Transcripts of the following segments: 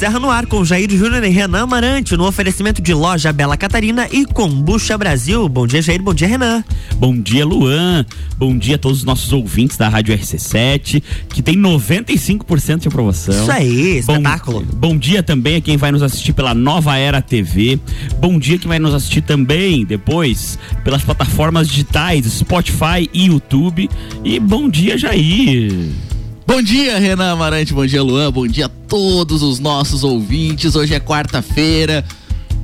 Serra no ar com Jair Júnior e Renan Amarante no oferecimento de loja Bela Catarina e Combucha Brasil. Bom dia, Jair. Bom dia, Renan. Bom dia, Luan. Bom dia a todos os nossos ouvintes da Rádio RC7, que tem 95% de aprovação. Isso aí, espetáculo. Bom, bom dia também a quem vai nos assistir pela Nova Era TV. Bom dia quem vai nos assistir também depois pelas plataformas digitais Spotify e YouTube. E bom dia, Jair. Bom dia, Renan Amarante, bom dia, Luan, bom dia a todos os nossos ouvintes. Hoje é quarta-feira,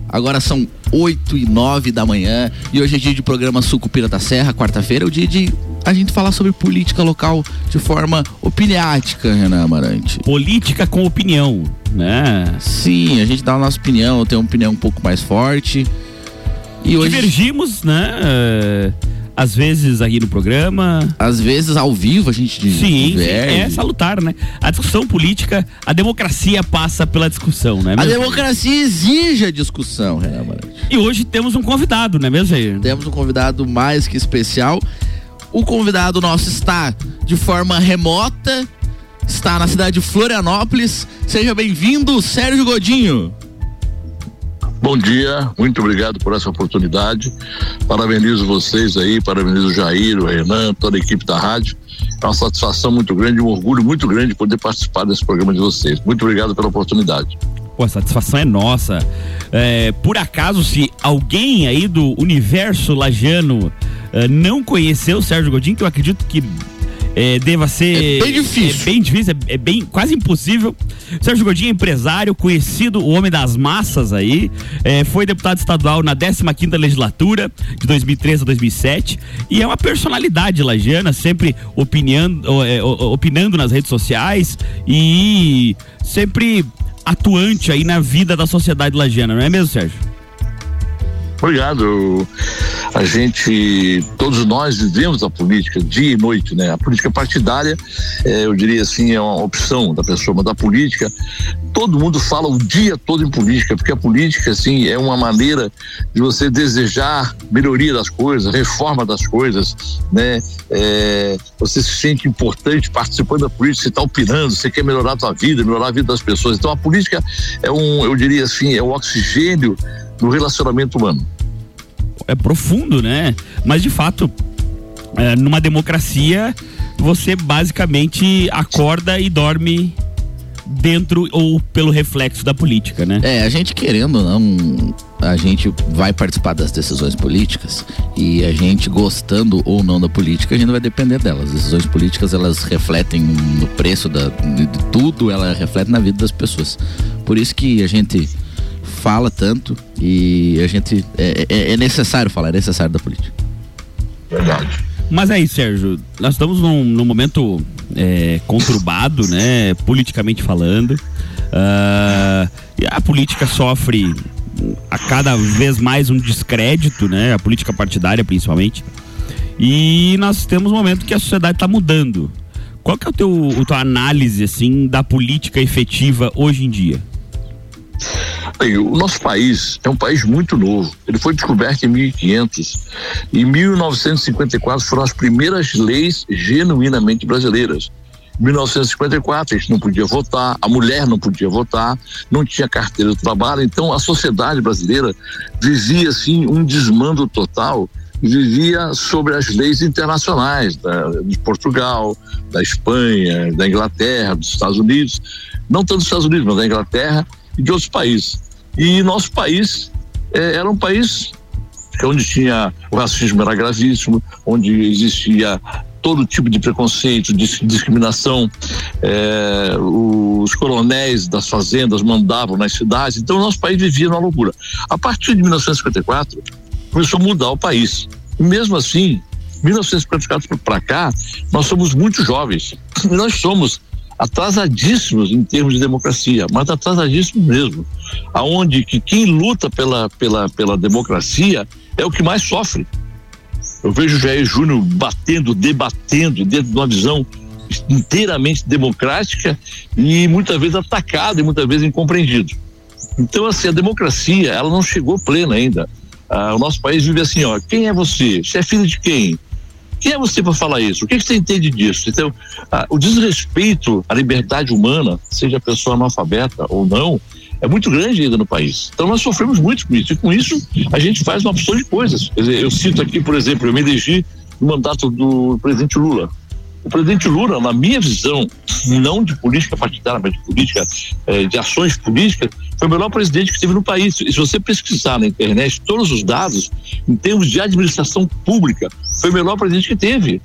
agora são 8 e 9 da manhã e hoje é dia de programa Sucupira da Serra, quarta-feira, é o dia de a gente falar sobre política local de forma opiniática, Renan Amarante. Política com opinião, né? Sim, a gente dá a nossa opinião, tem uma opinião um pouco mais forte. E hoje... Divergimos, né? Às vezes aqui no programa. Às vezes ao vivo a gente Sim, é salutar, né? A discussão política, a democracia passa pela discussão, né? A democracia exige a discussão, Renan E hoje temos um convidado, não é mesmo, Jair? Temos um convidado mais que especial. O convidado nosso está de forma remota, está na cidade de Florianópolis. Seja bem-vindo, Sérgio Godinho. Bom dia, muito obrigado por essa oportunidade. Parabenizo vocês aí, parabenizo o Jair, o Renan, toda a equipe da rádio. É uma satisfação muito grande, um orgulho muito grande poder participar desse programa de vocês. Muito obrigado pela oportunidade. Pô, a satisfação é nossa. É, por acaso, se alguém aí do universo lajano é, não conheceu o Sérgio Godinho, que eu acredito que é, deva ser. É bem difícil. É bem difícil, é, é, bem quase impossível. Sérgio Godinho é empresário, conhecido, o homem das massas aí. É, foi deputado estadual na 15 legislatura, de 2003 a 2007. E é uma personalidade lagiana, sempre opinando, é, opinando nas redes sociais e sempre atuante aí na vida da sociedade lagiana, não é mesmo, Sérgio? Obrigado. A gente, todos nós vivemos a política dia e noite, né? A política partidária, é, eu diria assim, é uma opção da pessoa, mas da política, todo mundo fala o dia todo em política, porque a política, assim, é uma maneira de você desejar melhoria das coisas, reforma das coisas, né? É, você se sente importante participando da política, você está opinando, você quer melhorar a sua vida, melhorar a vida das pessoas. Então a política é um, eu diria assim, é o oxigênio do relacionamento humano. É profundo, né? Mas de fato, é, numa democracia, você basicamente acorda e dorme dentro ou pelo reflexo da política, né? É, a gente querendo ou não, a gente vai participar das decisões políticas e a gente gostando ou não da política, a gente vai depender delas. As decisões políticas, elas refletem no preço da, de tudo, ela reflete na vida das pessoas. Por isso que a gente fala tanto e a gente. É, é, é necessário falar, é necessário da política. Verdade. Mas aí, Sérgio, nós estamos num, num momento é, conturbado, né? Politicamente falando. Uh, e a política sofre a cada vez mais um descrédito, né? A política partidária, principalmente. E nós temos um momento que a sociedade está mudando. Qual que é o teu, a tua análise, assim, da política efetiva hoje em dia? O nosso país é um país muito novo. Ele foi descoberto em 1500. Em 1954 foram as primeiras leis genuinamente brasileiras. Em 1954 a gente não podia votar, a mulher não podia votar, não tinha carteira de trabalho, então a sociedade brasileira vivia assim um desmando total vivia sobre as leis internacionais da, de Portugal, da Espanha, da Inglaterra, dos Estados Unidos, não tanto dos Estados Unidos, mas da Inglaterra de outros países. E nosso país é, era um país onde tinha o racismo era gravíssimo, onde existia todo tipo de preconceito, de discriminação. É, os coronéis das fazendas mandavam nas cidades, então o nosso país vivia numa loucura. A partir de 1954, começou a mudar o país. E mesmo assim, 1954 para cá, nós somos muito jovens. Nós somos atrasadíssimos em termos de democracia, mas atrasadíssimos mesmo, aonde que quem luta pela, pela, pela democracia é o que mais sofre. Eu vejo o Jair Júnior batendo, debatendo dentro de uma visão inteiramente democrática e muitas vezes atacado e muitas vezes incompreendido. Então, assim, a democracia, ela não chegou plena ainda. Ah, o nosso país vive assim, ó, quem é você? Você é filho de quem? Quem é você para falar isso? O que, que, você entende disso? Então, a, o desrespeito à liberdade humana, seja a pessoa analfabeta ou não, é muito grande ainda no país. Então nós sofremos muito com isso. E com isso a gente faz uma opção de coisas. Dizer, eu cito aqui, por exemplo, eu me elegi no mandato do presidente Lula. O presidente Lula, na minha visão, não de política partidária, mas de política, eh, de ações políticas, foi o melhor presidente que teve no país. E se você pesquisar na internet todos os dados, em termos de administração pública, foi o melhor presidente que teve.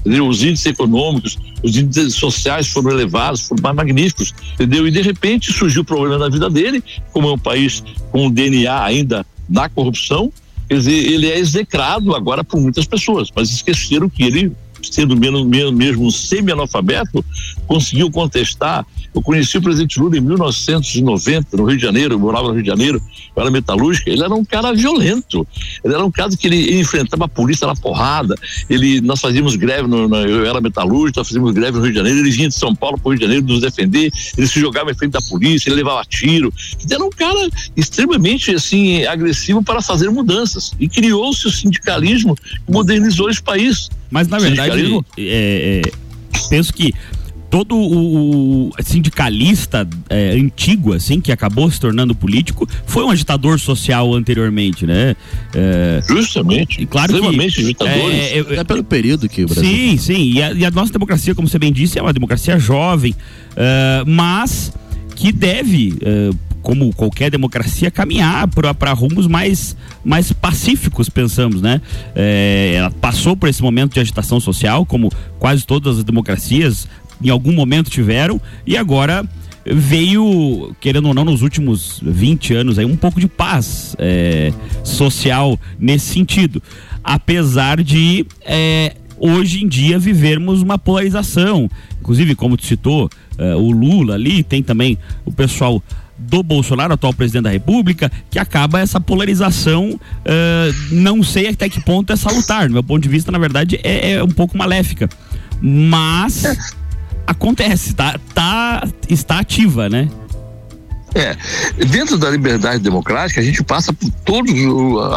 Entendeu? Os índices econômicos, os índices sociais foram elevados, foram magníficos, entendeu? E de repente surgiu o problema na vida dele, como é um país com o DNA ainda da corrupção, quer dizer, ele é execrado agora por muitas pessoas, mas esqueceram que ele sendo menos, mesmo semi-analfabeto, conseguiu contestar. Eu conheci o presidente Lula em 1990, no Rio de Janeiro, eu morava no Rio de Janeiro, eu era metalúrgica, ele era um cara violento, ele era um cara que ele enfrentava a polícia na porrada, ele, nós fazíamos greve, no, no, eu era metalúrgico, nós fazíamos greve no Rio de Janeiro, ele vinha de São Paulo para o Rio de Janeiro nos defender, ele se jogava em frente da polícia, ele levava tiro, ele era um cara extremamente assim, agressivo para fazer mudanças, e criou-se o sindicalismo que modernizou esse país. Mas na verdade, é, é, penso que todo o, sindicalista é, antigo, assim, que acabou se tornando político, foi um agitador social anteriormente, né? É, Justamente. E claro extremamente que, agitadores. É, é, é, pelo período que o Brasil. Sim, sim. E a, e a, nossa democracia, como você bem disse, é uma democracia jovem, uh, mas que deve, uh, como qualquer democracia, caminhar para rumos mais, mais pacíficos, pensamos, né? É, ela passou por esse momento de agitação social, como quase todas as democracias em algum momento tiveram, e agora veio, querendo ou não, nos últimos 20 anos aí, um pouco de paz é, social nesse sentido. Apesar de é, hoje em dia vivermos uma polarização. Inclusive, como tu citou, uh, o Lula ali, tem também o pessoal do Bolsonaro, atual presidente da República, que acaba essa polarização. Uh, não sei até que ponto é salutar. Do meu ponto de vista, na verdade, é, é um pouco maléfica. Mas acontece, tá, tá, está ativa, né? É, dentro da liberdade democrática, a gente passa por todas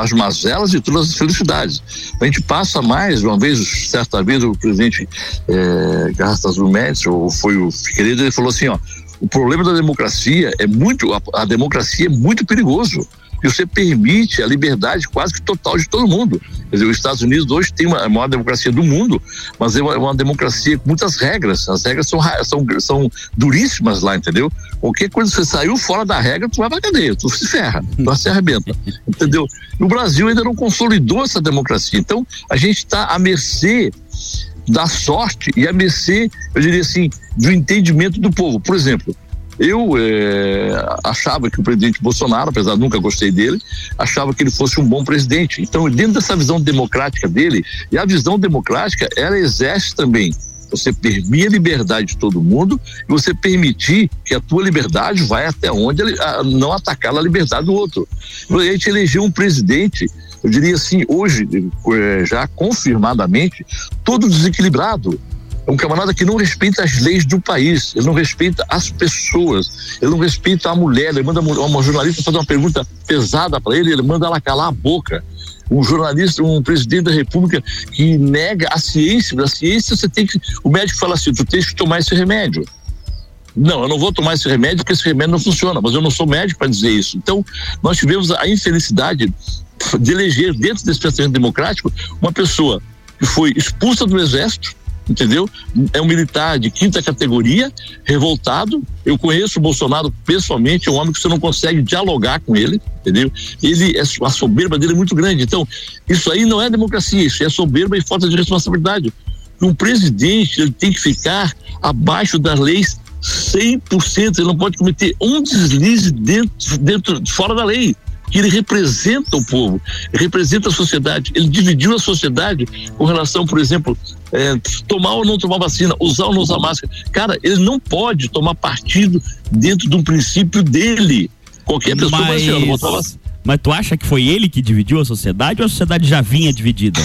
as mazelas e todas as felicidades. A gente passa mais, uma vez, certa vez, o presidente é, Garras Médici, ou foi o Figueiredo, ele falou assim: ó, o problema da democracia é muito, a, a democracia é muito perigoso e você permite a liberdade quase que total de todo mundo. Quer dizer, os Estados Unidos hoje tem uma, a maior democracia do mundo, mas é uma, uma, democracia com muitas regras. As regras são, são, são duríssimas lá, entendeu? Qualquer coisa que você saiu fora da regra, tu vai pra cadeia, tu se ferra, tu se arrebenta, entendeu? o Brasil ainda não consolidou essa democracia. Então, a gente está à mercê da sorte e a mercê, eu diria assim, do entendimento do povo. Por exemplo, eu é, achava que o presidente Bolsonaro, apesar de nunca gostei dele, achava que ele fosse um bom presidente. Então, dentro dessa visão democrática dele, e a visão democrática, ela exerce também você permite a liberdade de todo mundo e você permitir que a tua liberdade vai até onde ele, a, não atacar a liberdade do outro. A gente elegeu um presidente, eu diria assim, hoje, é, já confirmadamente, todo desequilibrado é um camarada que não respeita as leis do país, ele não respeita as pessoas, ele não respeita a mulher. Ele manda uma jornalista fazer uma pergunta pesada para ele, ele manda ela calar a boca. Um jornalista, um presidente da República que nega a ciência, da ciência você tem que. O médico fala assim: tu tens que tomar esse remédio. Não, eu não vou tomar esse remédio porque esse remédio não funciona, mas eu não sou médico para dizer isso. Então, nós tivemos a infelicidade de eleger, dentro desse pensamento democrático, uma pessoa que foi expulsa do exército, entendeu? É um militar de quinta categoria, revoltado. Eu conheço o Bolsonaro pessoalmente, é um homem que você não consegue dialogar com ele, entendeu? Ele, a soberba dele é muito grande. Então, isso aí não é democracia, isso é soberba e falta de responsabilidade. Um presidente, ele tem que ficar abaixo das leis 100%, ele não pode cometer um deslize dentro, dentro fora da lei que ele representa o povo, representa a sociedade. Ele dividiu a sociedade com relação, por exemplo, é, tomar ou não tomar vacina, usar ou não usar máscara. Cara, ele não pode tomar partido dentro de um princípio dele. Qualquer pessoa mas, vai ser, não botar vacina. Mas tu acha que foi ele que dividiu a sociedade ou a sociedade já vinha dividida?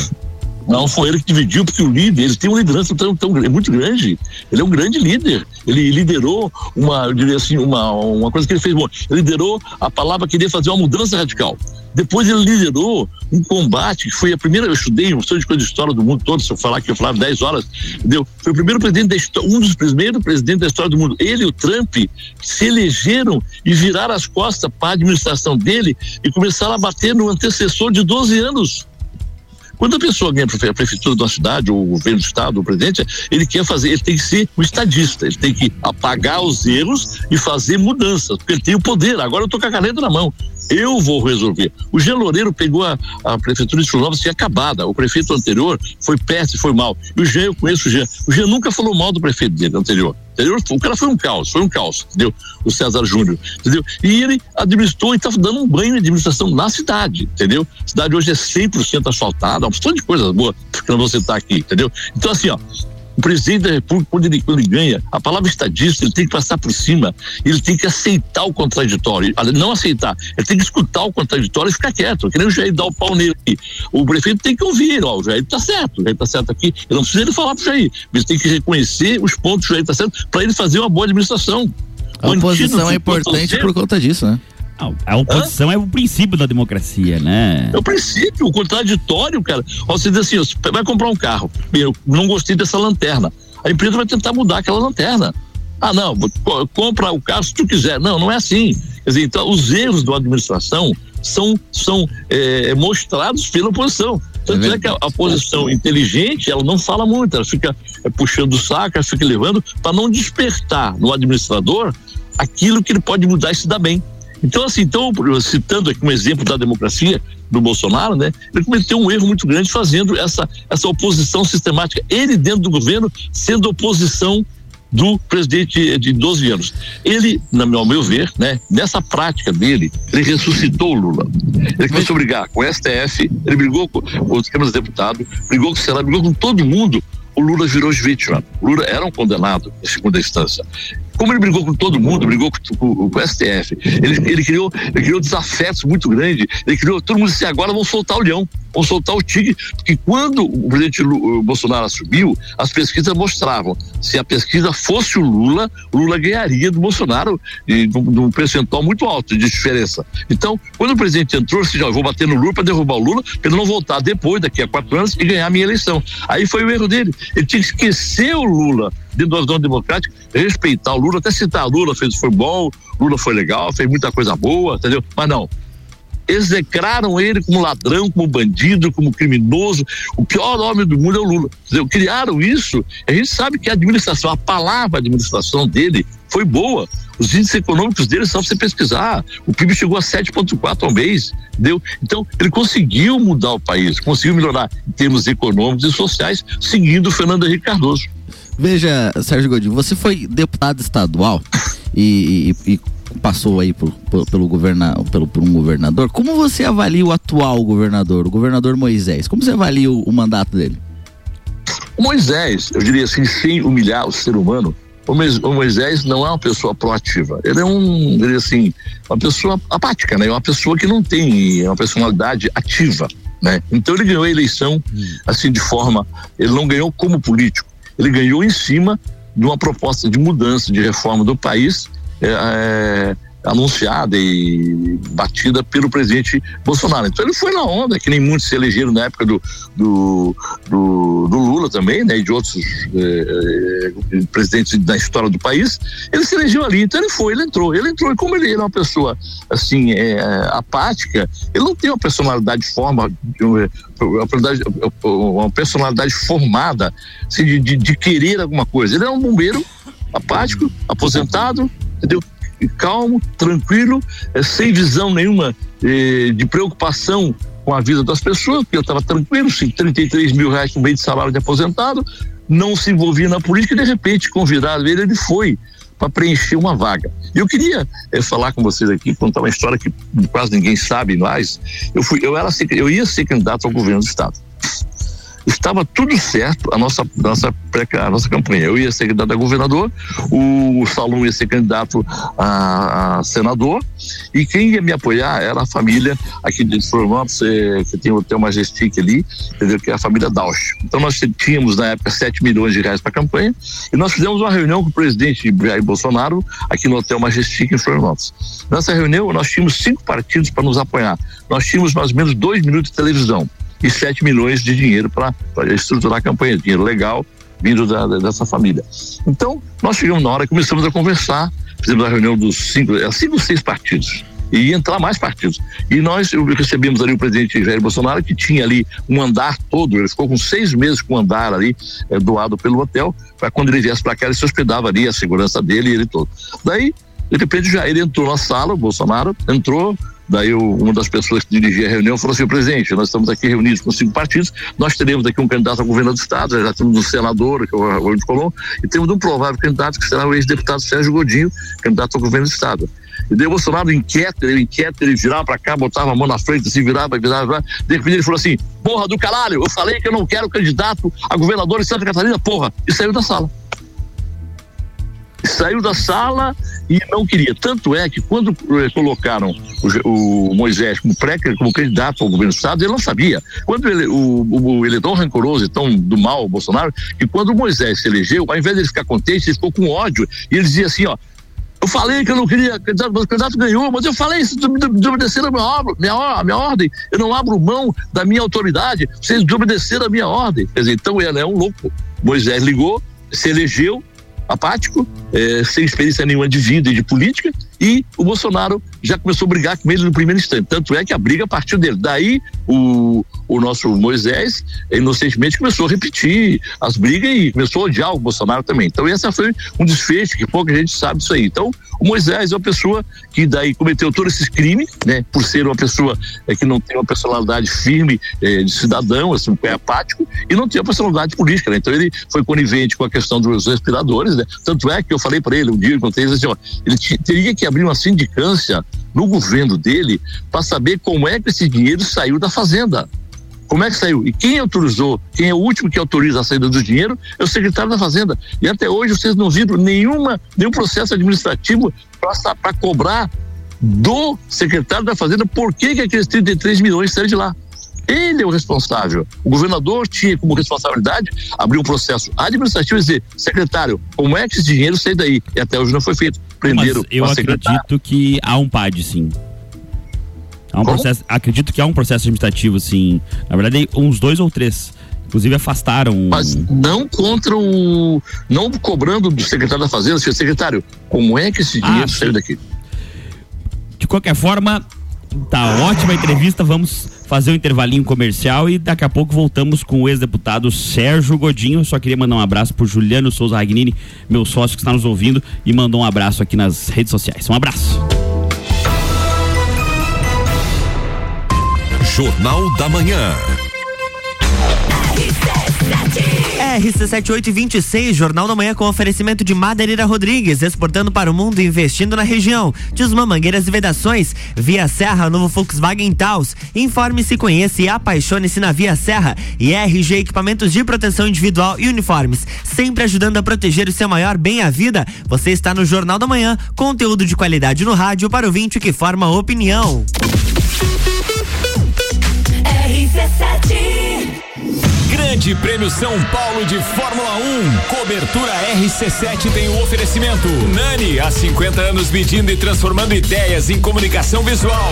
Não foi ele que dividiu, porque o líder, ele tem uma liderança tão, tão é muito grande. Ele é um grande líder. Ele liderou uma, eu diria assim, uma, uma coisa que ele fez bom. Ele liderou a palavra que queria fazer uma mudança radical. Depois ele liderou um combate que foi a primeira, eu estudei um de coisa de história do mundo todo, se eu falar que eu falava 10 horas, entendeu? Foi o primeiro presidente da história, um dos primeiros presidentes da história do mundo. Ele e o Trump se elegeram e viraram as costas para a administração dele e começaram a bater no antecessor de 12 anos. Quando a pessoa ganha a prefeitura de uma cidade, ou o governo do estado, o presidente, ele quer fazer, ele tem que ser um estadista, ele tem que apagar os erros e fazer mudanças, porque ele tem o poder. Agora eu estou com a caneta na mão. Eu vou resolver. O Jean Loureiro pegou a, a prefeitura de Florianópolis tinha acabada. O prefeito anterior foi péssimo, foi mal. E o Jean, eu conheço o Jean. O Jean nunca falou mal do prefeito dele anterior. Entendeu? O cara foi um caos, foi um caos, entendeu? O César Júnior, entendeu? E ele administrou e estava dando um banho de administração na cidade, entendeu? A cidade hoje é 100% asfaltada, um monte de coisas boas que não vou citar aqui, entendeu? Então, assim, ó, o presidente da República, quando ele, quando ele ganha, a palavra estadista, ele tem que passar por cima, ele tem que aceitar o contraditório, não aceitar, ele tem que escutar o contraditório e ficar quieto, que nem o Jair dar o pau nele. O prefeito tem que ouvir, ó, o Jair está certo, o Jair está certo aqui, ele não precisa ele falar pro Jair, mas tem que reconhecer os pontos que o Jair está certo para ele fazer uma boa administração. A oposição é importante por conta disso, né? A oposição Hã? é o princípio da democracia, né? É o princípio, o contraditório, cara. Você diz assim, você vai comprar um carro, eu não gostei dessa lanterna. A empresa vai tentar mudar aquela lanterna. Ah, não, compra o carro se tu quiser. Não, não é assim. Quer dizer, então, os erros da administração são, são é, mostrados pela oposição. Tanto é, é que a, a oposição inteligente, ela não fala muito, ela fica é, puxando o saco, ela fica levando para não despertar no administrador aquilo que ele pode mudar e se dar bem. Então, assim, então, citando aqui um exemplo da democracia do Bolsonaro, né? Ele cometeu um erro muito grande fazendo essa, essa oposição sistemática. Ele, dentro do governo, sendo oposição do presidente de 12 anos. Ele, ao meu ver, né, nessa prática dele, ele ressuscitou o Lula. Ele começou a brigar com o STF, ele brigou com os câmaras de deputados, brigou com o Senado, brigou com todo mundo. O Lula virou vítima. O Lula era um condenado em segunda instância. Como ele brigou com todo mundo, brigou com, com, com o STF, ele, ele, criou, ele criou desafetos muito grandes, ele criou, todo mundo disse, agora vão soltar o leão, vão soltar o tigre, porque quando o presidente Bolsonaro assumiu, as pesquisas mostravam, se a pesquisa fosse o Lula, o Lula ganharia do Bolsonaro de, de um percentual muito alto de diferença. Então, quando o presidente entrou, disse, já vou bater no Lula para derrubar o Lula, para ele não voltar depois, daqui a quatro anos, e ganhar a minha eleição. Aí foi o erro dele. Ele tinha que esquecer o Lula dentro da zona democrática, respeitar o Lula, até citar Lula fez foi bom, Lula foi legal, fez muita coisa boa, entendeu? Mas não. Execraram ele como ladrão, como bandido, como criminoso. O pior nome do mundo é o Lula. Entendeu? Criaram isso. A gente sabe que a administração, a palavra administração dele foi boa. Os índices econômicos dele só você pesquisar. O PIB chegou a 7,4 ao mês. Entendeu? Então, ele conseguiu mudar o país, conseguiu melhorar em termos econômicos e sociais, seguindo o Fernando Henrique Cardoso. Veja, Sérgio Godinho, você foi deputado estadual e, e, e passou aí por, por, pelo, governa, pelo, por um governador. Como você avalia o atual governador, o governador Moisés? Como você avalia o, o mandato dele? O Moisés, eu diria assim, sem humilhar o ser humano, o Moisés não é uma pessoa proativa. Ele é um, diria assim, uma pessoa apática, né? Uma pessoa que não tem uma personalidade ativa, né? Então ele ganhou a eleição hum. assim de forma, ele não ganhou como político ele ganhou em cima de uma proposta de mudança, de reforma do país, é, é, anunciada e batida pelo presidente Bolsonaro. Então ele foi na onda, que nem muitos se elegeram na época do, do, do, do Lula também, né, e de outros é, é, presidentes da história do país. Ele se elegeu ali, então ele foi, ele entrou, ele entrou. E como ele era uma pessoa assim é, apática, ele não tem uma personalidade forma, uma personalidade formada assim, de, de, de querer alguma coisa. Ele é um bombeiro apático, aposentado, entendeu? Calmo, tranquilo, é, sem visão nenhuma é, de preocupação com a vida das pessoas, porque eu estava tranquilo, 33 mil reais no meio de salário de aposentado, não se envolvia na política e de repente, convidado ele, ele foi para preencher uma vaga. Eu queria é, falar com vocês aqui, contar uma história que quase ninguém sabe mais. Eu fui, eu era, eu ia ser candidato ao governo do estado. Estava tudo certo a nossa, nossa, a nossa campanha. Eu ia ser candidato a governador, o Salom ia ser candidato a, a senador, e quem ia me apoiar era a família aqui de Florianópolis, é, que tem o Hotel Majestic ali, entendeu? que é a família Dausch. Então nós tínhamos na época 7 milhões de reais para a campanha, e nós fizemos uma reunião com o presidente Jair Bolsonaro aqui no Hotel Majestic em Florianópolis. Nessa reunião nós tínhamos cinco partidos para nos apoiar. Nós tínhamos mais ou menos dois minutos de televisão e 7 milhões de dinheiro para estruturar a campanha, dinheiro legal vindo da, dessa família. Então, nós chegamos na hora começamos a conversar, fizemos a reunião dos cinco, é, cinco seis partidos e entrar mais partidos. E nós recebemos ali o presidente Jair Bolsonaro, que tinha ali um andar todo, ele ficou com seis meses com um andar ali, é, doado pelo hotel, para quando ele viesse para cá, ele se hospedava ali, a segurança dele e ele todo. Daí, de repente, o Jair entrou na sala, o Bolsonaro entrou, Daí o, uma das pessoas que dirigia a reunião falou assim: presidente, nós estamos aqui reunidos com cinco partidos, nós teremos aqui um candidato ao governo do Estado, já temos um senador, que é o Colom, e temos um provável candidato que será o ex-deputado Sérgio Godinho, candidato ao governo do Estado. E daí o Bolsonaro inquieto, ele inquieto, ele virava pra cá, botava a mão na frente, assim, virava, virava, virava. De repente ele falou assim: porra do caralho, eu falei que eu não quero candidato a governador em Santa Catarina, porra, e saiu da sala saiu da sala e não queria. Tanto é que quando eh, colocaram o, o, Moisés como pré como candidato ao governo do estado, ele não sabia. Quando ele, o, o, ele é tão rancoroso e tão do mal, o Bolsonaro, que quando o Moisés se elegeu, ao invés de ele ficar contente, ele ficou com ódio e ele dizia assim, ó, eu falei que eu não queria, candidato, o candidato ganhou, mas eu falei, se desobedeceram a minha, minha, minha ordem, eu não abro mão da minha autoridade, vocês desobedeceram a minha ordem. Quer dizer, então ele é um louco. Moisés ligou, se elegeu, apático, é, sem experiência nenhuma de vida e de política, e o Bolsonaro já começou a brigar com ele no primeiro instante. Tanto é que a briga partiu dele. Daí o, o nosso Moisés, inocentemente, começou a repetir as brigas e começou a odiar o Bolsonaro também. Então, essa foi um desfecho que pouca gente sabe isso aí. Então, o Moisés é uma pessoa que daí cometeu todos esses crimes, né? Por ser uma pessoa é, que não tem uma personalidade firme é, de cidadão, assim, é apático, e não uma personalidade política, né? Então, ele foi conivente com a questão dos respiradores, né? Tanto é que eu falei para ele um dia, eu contei assim, ó, ele teria que abrir uma sindicância no governo dele para saber como é que esse dinheiro saiu da fazenda. Como é que saiu? E quem autorizou? Quem é o último que autoriza a saída do dinheiro é o secretário da Fazenda. E até hoje vocês não viram nenhuma, nenhum processo administrativo para cobrar do secretário da Fazenda por que, que aqueles 33 milhões saíram de lá. Ele é o responsável. O governador tinha como responsabilidade abrir um processo administrativo e dizer, secretário, como é que esse dinheiro sai daí? E até hoje não foi feito. Prenderam Mas eu acredito que há um PAD, sim. Há um processo, acredito que há um processo administrativo, sim. Na verdade, uns dois ou três. Inclusive afastaram. Mas não contra o. Não cobrando do secretário da Fazenda, senhor secretário, como é que esse ah, dinheiro ah, saiu daqui? De qualquer forma, tá ótima entrevista. Vamos fazer um intervalinho comercial e daqui a pouco voltamos com o ex-deputado Sérgio Godinho. Só queria mandar um abraço pro Juliano Souza Ragnini, meu sócio que está nos ouvindo e mandou um abraço aqui nas redes sociais. Um abraço. Jornal da Manhã. RC7826, Jornal da Manhã com oferecimento de Madeireira Rodrigues, exportando para o mundo e investindo na região. Desma Mangueiras e Vedações, Via Serra, novo Volkswagen Taos. Informe-se, conheça e apaixone-se na Via Serra. E RG Equipamentos de Proteção Individual e Uniformes, sempre ajudando a proteger o seu maior bem a vida. Você está no Jornal da Manhã, conteúdo de qualidade no rádio para o vinte que forma opinião. RC7 Grande Prêmio São Paulo de Fórmula 1. Cobertura RC7 tem o oferecimento. Nani, há 50 anos medindo e transformando ideias em comunicação visual.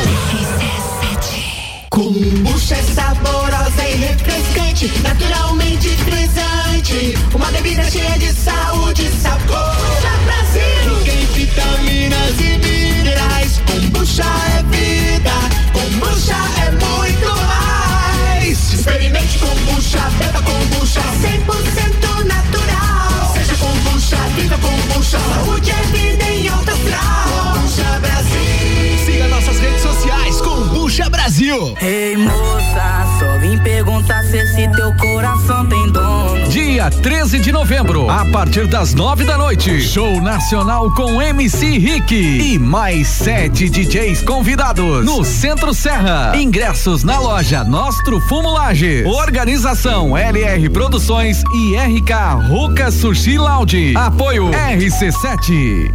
Kombucha é saborosa e refrescante, naturalmente frisante. Uma bebida cheia de saúde e sabor. Brasil. Tem vitaminas e minerais. Kombucha Experimente kombucha, beba kombucha. 100% natural. Seja kombucha, vida kombucha. Saúde é vida em alta astral. Kombucha Brasil. Siga nossas redes sociais, Kombucha Brasil. Ei moça, só vim perguntar se esse teu coração tem dono. Dia dia 13 de novembro, a partir das nove da noite. Show nacional com MC Rick e mais sete DJs convidados no Centro Serra. Ingressos na loja Nostro Fumulage. Organização LR Produções e RK Ruca Sushi Lounge. Apoio RC7.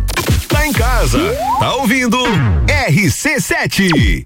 Tá em casa, tá ouvindo RC7.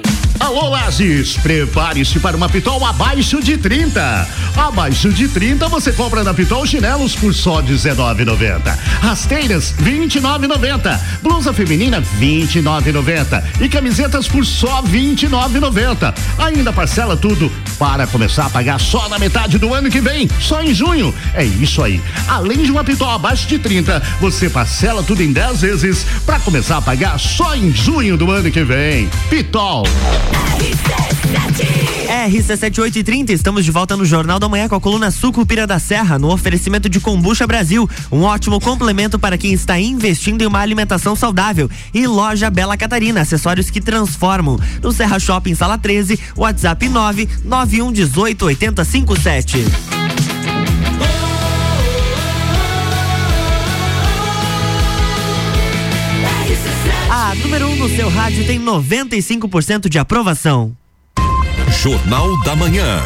Alô, Lages, prepare-se para uma Pitol abaixo de 30. Abaixo de 30 você compra na Pitol chinelos por só R$19,90. Rasteiras, R$29,90. Blusa feminina, R$29,90. E camisetas por só R$29,90. Ainda parcela tudo para começar a pagar só na metade do ano que vem, só em junho. É isso aí. Além de uma Pitol abaixo de 30, você parcela tudo em 10 vezes para começar a pagar só em junho do ano que vem. Pitol. RC7830, estamos de volta no Jornal da Manhã com a coluna Sucupira da Serra, no oferecimento de Combucha Brasil, um ótimo complemento para quem está investindo em uma alimentação saudável. E Loja Bela Catarina, acessórios que transformam. No Serra Shopping, sala 13, WhatsApp 991 no seu rádio tem 95% de aprovação. Jornal da Manhã.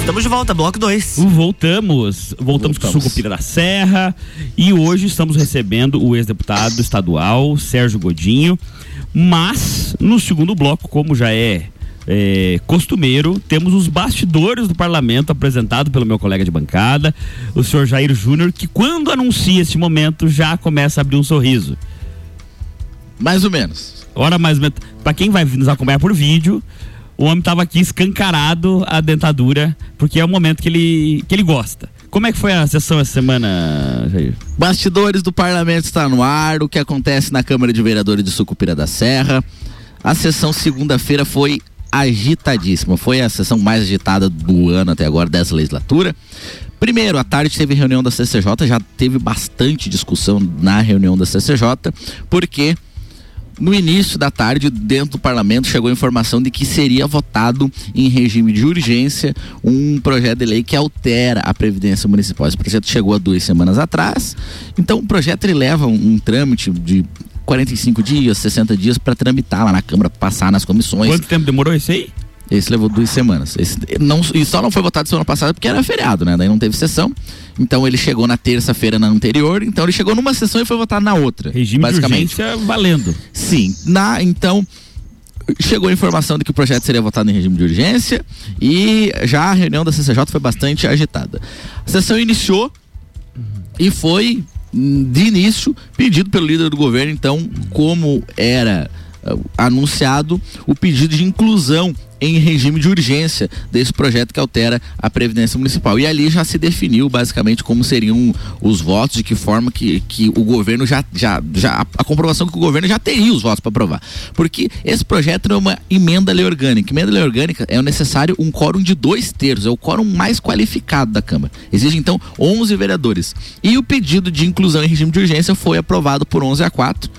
Estamos de volta, bloco 2. Voltamos. Voltamos com o Sucupira da Serra. E hoje estamos recebendo o ex-deputado estadual, Sérgio Godinho. Mas, no segundo bloco, como já é é, costumeiro, temos os bastidores do parlamento apresentado pelo meu colega de bancada, o senhor Jair Júnior, que quando anuncia esse momento já começa a abrir um sorriso. Mais ou menos. Ora, mais ou menos. Pra quem vai nos acompanhar por vídeo, o homem estava aqui escancarado a dentadura, porque é o momento que ele, que ele gosta. Como é que foi a sessão essa semana, Jair? Bastidores do parlamento está no ar, o que acontece na Câmara de Vereadores de Sucupira da Serra. A sessão segunda-feira foi agitadíssima. Foi a sessão mais agitada do ano até agora dessa legislatura. Primeiro, à tarde teve reunião da CCJ, já teve bastante discussão na reunião da CCJ, porque no início da tarde, dentro do parlamento, chegou a informação de que seria votado em regime de urgência um projeto de lei que altera a Previdência Municipal. Esse projeto chegou há duas semanas atrás. Então, o projeto ele leva um, um trâmite de 45 dias, 60 dias para tramitar lá na Câmara, passar nas comissões. Quanto tempo demorou esse aí? Esse levou duas semanas. Esse não, e só não foi votado semana passada porque era feriado, né? Daí não teve sessão. Então ele chegou na terça-feira na anterior. Então ele chegou numa sessão e foi votado na outra. Regime basicamente. de urgência valendo. Sim. Na, então, chegou a informação de que o projeto seria votado em regime de urgência e já a reunião da CCJ foi bastante agitada. A sessão iniciou e foi hum, de início pedido pelo líder do governo, então, como era anunciado, o pedido de inclusão em regime de urgência desse projeto que altera a Previdência Municipal. E ali já se definiu basicamente como seriam os votos, de que forma que, que o governo já, já, já. A comprovação que o governo já teria os votos para aprovar. Porque esse projeto é uma emenda lei orgânica. Emenda lei orgânica é necessário um quórum de dois terços, é o quórum mais qualificado da Câmara. Exige então 11 vereadores. E o pedido de inclusão em regime de urgência foi aprovado por 11 a 4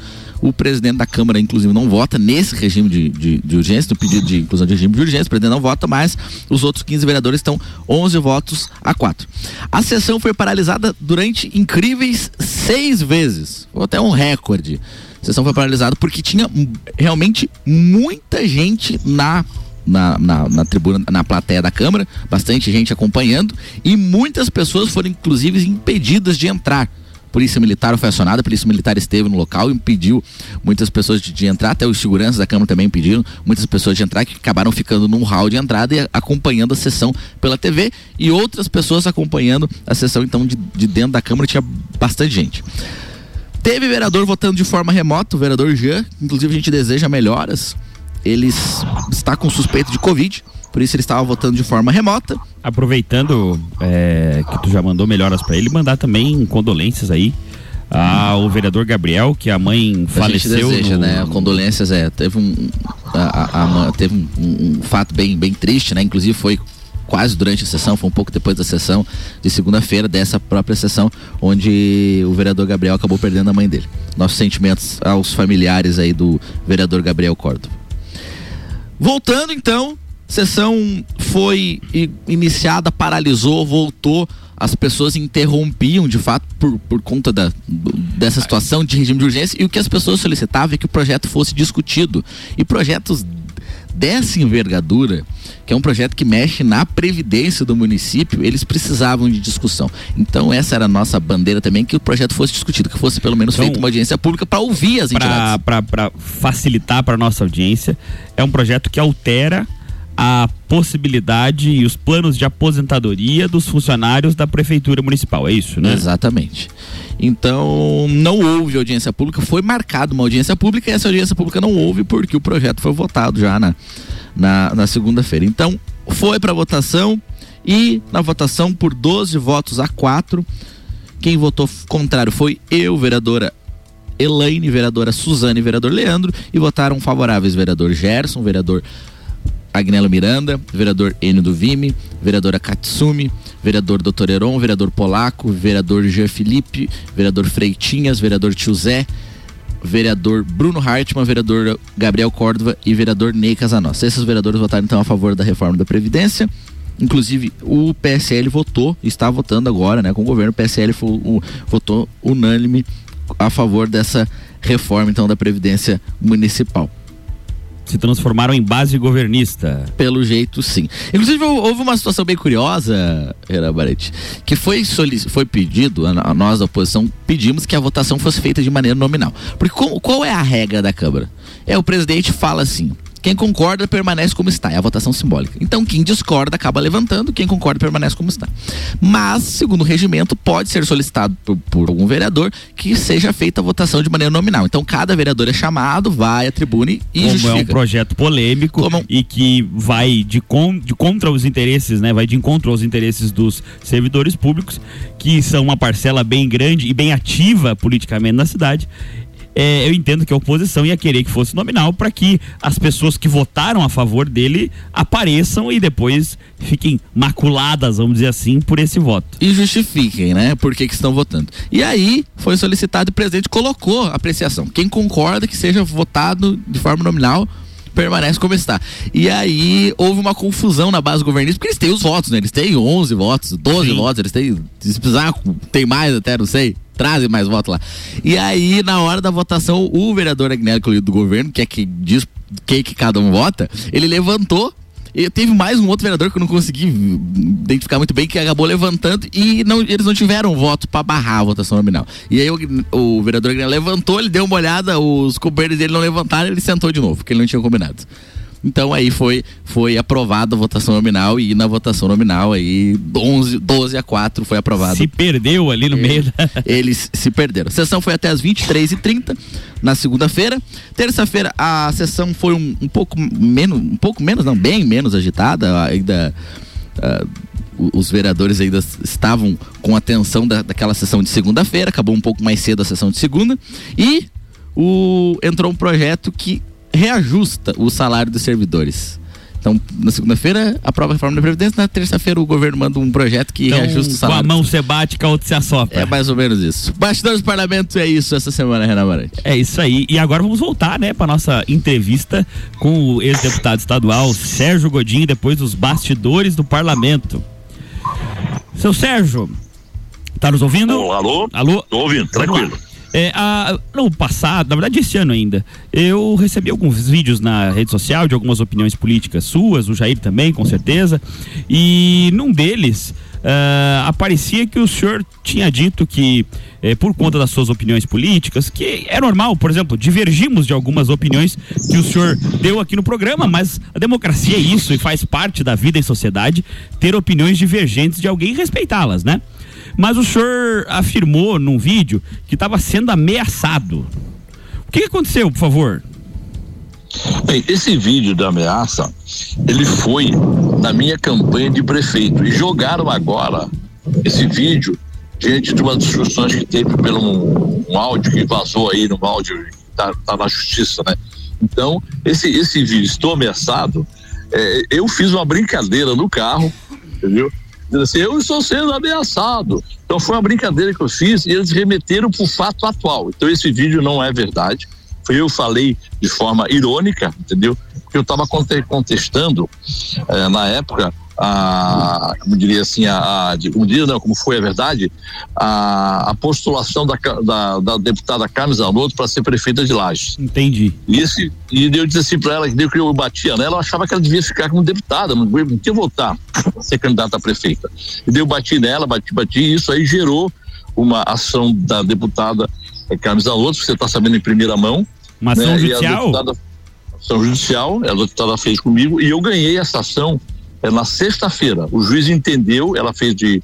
o presidente da Câmara, inclusive, não vota nesse regime de, de, de urgência, no pedido de inclusão de regime de urgência. O presidente não vota, mas os outros 15 vereadores estão 11 votos a 4. A sessão foi paralisada durante incríveis seis vezes. Foi até um recorde. A sessão foi paralisada porque tinha realmente muita gente na na, na, na, tribuna, na plateia da Câmara, bastante gente acompanhando e muitas pessoas foram inclusive impedidas de entrar. Polícia Militar foi acionada, a Polícia Militar esteve no local e impediu muitas pessoas de, de, entrar, até os seguranças da Câmara também impediram muitas pessoas de entrar que acabaram ficando num hall de entrada e acompanhando a sessão pela TV e outras pessoas acompanhando a sessão então de, de dentro da Câmara, tinha bastante gente. Teve vereador votando de forma remota, o vereador Jean, inclusive a gente deseja melhoras. Ele está com suspeito de Covid por isso ele estava votando de forma remota. Aproveitando é, que tu já mandou melhoras para ele, mandar também condolências aí ao vereador Gabriel, que a mãe a faleceu. Deseja, no... né? Condolências, é. Teve um, a, a, a teve um, um, fato bem, bem triste, né? Inclusive foi quase durante a sessão, foi um pouco depois da sessão de segunda-feira, dessa própria sessão, onde o vereador Gabriel acabou perdendo a mãe dele. Nossos sentimentos aos familiares aí do vereador Gabriel Córdoba. Voltando então Sessão foi iniciada, paralisou, voltou. As pessoas interrompiam, de fato, por, por conta da, dessa situação de regime de urgência. E o que as pessoas solicitavam é que o projeto fosse discutido. E projetos dessa envergadura, que é um projeto que mexe na previdência do município, eles precisavam de discussão. Então essa era a nossa bandeira também, que o projeto fosse discutido, que fosse pelo menos então, feita uma audiência pública para ouvir as entidades. Para facilitar para nossa audiência, é um projeto que altera a possibilidade e os planos de aposentadoria dos funcionários da prefeitura municipal, é isso, né? Exatamente. Então, não houve audiência pública, foi marcada uma audiência pública e essa audiência pública não houve porque o projeto foi votado já na, na, na segunda-feira. Então, foi para votação e na votação por 12 votos a 4, quem votou contrário foi eu, vereadora Elaine, vereadora Suzane vereador Leandro, e votaram favoráveis vereador Gerson, vereador Agnello Miranda, vereador Enio do Vime, vereadora Katsumi, vereador Dr. Heron, vereador Polaco, vereador Jean Felipe, vereador Freitinhas, vereador Tio Zé, vereador Bruno Hartmann, vereador Gabriel Córdova e vereador Ney Casanossa. Esses vereadores votaram então a favor da reforma da Previdência. Inclusive, o PSL votou, está votando agora, né, com o governo. O PSL votou unânime a favor dessa reforma, então, da Previdência Municipal se transformaram em base governista. Pelo jeito, sim. Inclusive, houve uma situação bem curiosa, Era Barete, que foi, foi pedido, a, nós da oposição pedimos que a votação fosse feita de maneira nominal. Porque qual é a regra da Câmara? É o presidente fala assim: quem concorda permanece como está, é a votação simbólica. Então quem discorda acaba levantando, quem concorda permanece como está. Mas, segundo o regimento, pode ser solicitado por, por algum vereador que seja feita a votação de maneira nominal. Então cada vereador é chamado, vai à tribuna e Como justifica. é um projeto polêmico Como... e que vai de, con, de contra os interesses, né? Vai de encontro aos interesses dos servidores públicos, que são uma parcela bem grande e bem ativa politicamente na cidade é, eu entendo que a oposição ia querer que fosse nominal para que as pessoas que votaram a favor dele apareçam e depois fiquem maculadas, vamos dizer assim, por esse voto. E justifiquem, né? Por que, que estão votando. E aí foi solicitado e o presidente colocou a apreciação. Quem concorda que seja votado de forma nominal permanece como está. E aí houve uma confusão na base governista, porque eles têm os votos, né? Eles têm 11 votos, 12 Sim. votos, eles têm, se precisar, tem mais até, não sei trazem mais votos lá. E aí, na hora da votação, o vereador Agnello do governo, que é que diz quem que cada um vota, ele levantou E teve mais um outro vereador que eu não consegui identificar muito bem, que acabou levantando e não, eles não tiveram voto para barrar a votação nominal. E aí o, o vereador levantou, ele deu uma olhada, os companheiros dele não levantaram, ele sentou de novo, porque ele não tinha combinado. Então aí foi, foi aprovada a votação nominal e na votação nominal aí 11, 12 a 4 foi aprovado. Se perdeu ali no meio. Da... Eles se perderam. A sessão foi até as 23h30 na segunda-feira. Terça-feira a sessão foi um, um, pouco menos, um pouco menos, não, bem menos agitada. Ainda. Uh, os vereadores ainda estavam com atenção da, daquela sessão de segunda-feira, acabou um pouco mais cedo a sessão de segunda, e o, entrou um projeto que reajusta o salário dos servidores. Então, na segunda-feira, aprova a reforma da Previdência, na terça-feira o governo manda um projeto que então, reajusta o salário. Com a mão você bate, com a outra você assopra. É mais ou menos isso. Bastidores do Parlamento é isso essa semana, Renan Marante. É isso aí. E agora vamos voltar, né, para nossa entrevista com o ex-deputado estadual Sérgio Godinho, depois dos bastidores do Parlamento. Seu Sérgio, tá nos ouvindo? Alô? Alô? Tô ouvindo, tranquilo. É, a, no passado, na verdade esse ano ainda, eu recebi alguns vídeos na rede social de algumas opiniões políticas suas, o Jair também, com certeza, e num deles uh, aparecia que o senhor tinha dito que eh, por conta das suas opiniões políticas, que é normal, por exemplo, divergimos de algumas opiniões que o senhor deu aqui no programa, mas a democracia é isso e faz parte da vida em sociedade ter opiniões divergentes de alguém e respeitá-las, né? Mas o senhor afirmou num vídeo que estava sendo ameaçado. O que, aconteceu, por favor? Bem, esse vídeo da ameaça, ele foi na minha campanha de prefeito e jogaram agora esse vídeo diante de uma discussões que teve pelo um, um áudio que vazou aí, no áudio que tá, tá, na justiça, né? Então, esse, esse vídeo, estou ameaçado, é, eu fiz uma brincadeira no carro, entendeu? Dizendo assim, eu estou sendo ameaçado. Então foi uma brincadeira que eu fiz e eles remeteram para o fato atual. Então esse vídeo não é verdade. Eu falei de forma irônica, entendeu? Porque eu estava contestando eh, na época a, como diria assim, a, a como não, como foi a verdade, a, a postulação da, da, da, deputada Carmen Zanotto para ser prefeita de Lages. Entendi. E, esse, e eu disse assim para ela, que eu batia nela, ela achava que ela devia ficar como deputada, não, não tinha voltar a ser candidata a prefeita. E daí eu bati nela, bati, bati, e isso aí gerou uma ação da deputada Carmen Zanotto, você está sabendo em primeira mão. Uma ação né? judicial? ação judicial, a deputada fez comigo, e eu ganhei essa ação é na sexta-feira. O juiz entendeu, ela fez de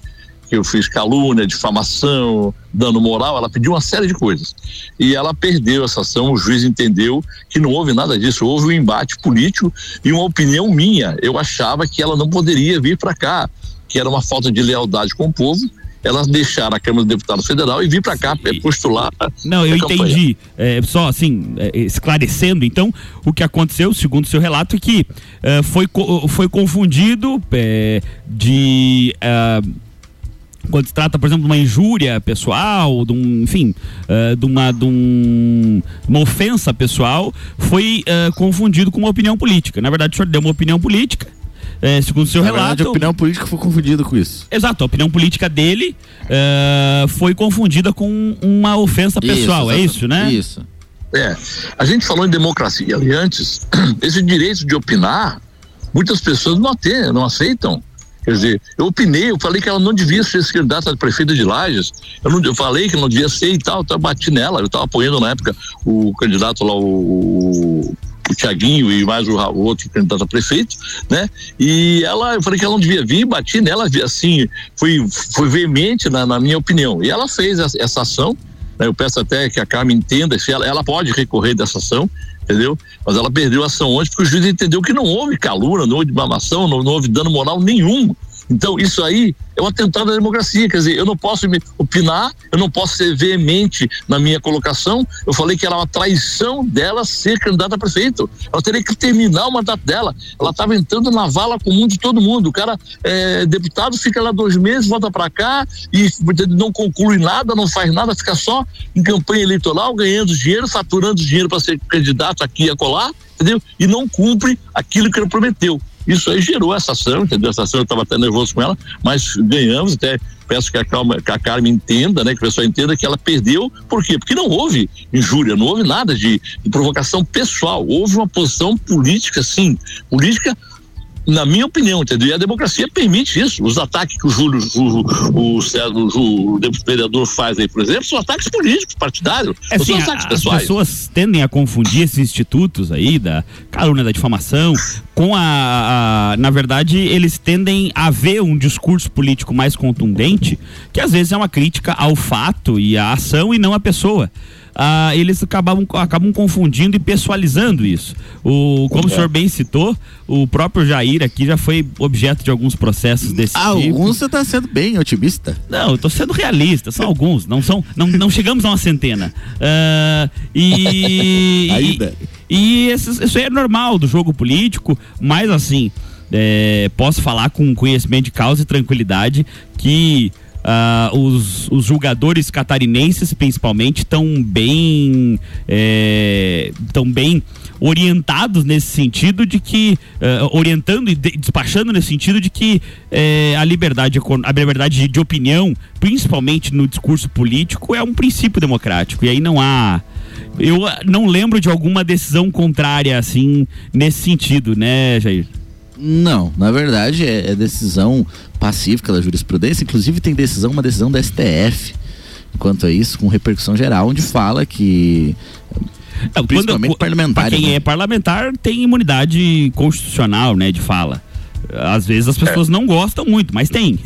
que eu fiz calúnia, difamação, dano moral, ela pediu uma série de coisas. E ela perdeu essa ação, o juiz entendeu que não houve nada disso, houve um embate político e uma opinião minha. Eu achava que ela não poderia vir para cá, que era uma falta de lealdade com o povo elas deixaram a Câmara dos Deputados Federal e vir para cá postular. Não, eu entendi. É, só assim, é, esclarecendo, então, o que aconteceu, segundo o seu relato, é que é, foi, foi confundido é, de é, quando se trata, por exemplo, de uma injúria pessoal, de um, enfim, uh, de, uma, de um, uma ofensa pessoal, foi uh, confundido com uma opinião política. Na verdade, o senhor deu uma opinião política é, segundo o seu Na relato. Verdade, a opinião política foi confundida com isso. Exato, a opinião política dele uh, foi confundida com uma ofensa pessoal, isso, é isso, né? Isso. É, a gente falou em democracia ali antes, esse direito de opinar, muitas pessoas não têm, não aceitam. Quer dizer, eu opinei, eu falei que ela não devia ser candidata a prefeita de Lages. Eu, não, eu falei que não devia ser e tal, eu bati nela. Eu estava apoiando na época o candidato lá, o, o Tiaguinho e mais o, o, outro candidato a prefeito, né? E ela, eu falei que ela não devia vir, bati nela, assim, foi, foi veemente na, na minha opinião. E ela fez essa, essa ação, né? Eu peço até que a Carmen entenda, se ela, ela pode recorrer dessa ação, entendeu? Mas ela perdeu a ação ontem porque o juiz entendeu que não houve calúnia, não houve difamação, não, não houve dano moral nenhum então, isso aí é um atentado à democracia. Quer dizer, eu não posso me opinar, eu não posso ser veemente na minha colocação. Eu falei que era uma traição dela ser candidata a prefeito. Ela teria que terminar o mandato dela. Ela estava entrando na vala comum de todo mundo. O cara é deputado, fica lá dois meses, volta para cá e não conclui nada, não faz nada, fica só em campanha eleitoral, ganhando dinheiro, faturando dinheiro para ser candidato aqui e acolá, entendeu? E não cumpre aquilo que ele prometeu. Isso aí gerou essa ação, entendeu? Essa ação eu estava até nervoso com ela, mas ganhamos, até peço que a, calma, que a Carmen entenda, né? Que o pessoal entenda que ela perdeu, por quê? Porque não houve injúria, não houve nada de, de provocação pessoal, houve uma posição política, sim, política na minha opinião, entendeu? E a democracia permite isso. Os ataques que o Júlio, o, o, o, o vereador faz aí, por exemplo, são ataques políticos, partidários. É, são ataques as pessoais. pessoas tendem a confundir esses institutos aí da calúnia da difamação com a, a- na verdade eles tendem a ver um discurso político mais contundente que às vezes é uma crítica ao fato e à ação e não à pessoa Ah, eles acabam, acabam confundindo e pessoalizando isso. O, como o senhor bem citou, o próprio Jair aqui já foi objeto de alguns processos desse tipo. Alguns você tá sendo bem otimista. Não, eu tô sendo realista, são alguns, não são, não, não chegamos a uma centena. Ah, e Ainda. e, e isso, isso aí é normal do jogo político, mas assim, é, posso falar com conhecimento de causa e tranquilidade que ah, os, os julgadores catarinenses, principalmente, estão bem, é, tão bem orientados nesse sentido de que ah, orientando e de- despachando nesse sentido de que eh, a liberdade a liberdade de, de opinião principalmente no discurso político é um princípio democrático. E aí não há eu não lembro de alguma decisão contrária assim nesse sentido né Jair Não, na verdade é, é decisão pacífica da jurisprudência, inclusive tem decisão, uma decisão da STF quanto a isso, com repercussão geral, onde fala que Não, principalmente quando- parlamentares. Pra quem né? é parlamentar tem imunidade constitucional, né, de fala. Às vezes as pessoas não gostam muito, mas tem.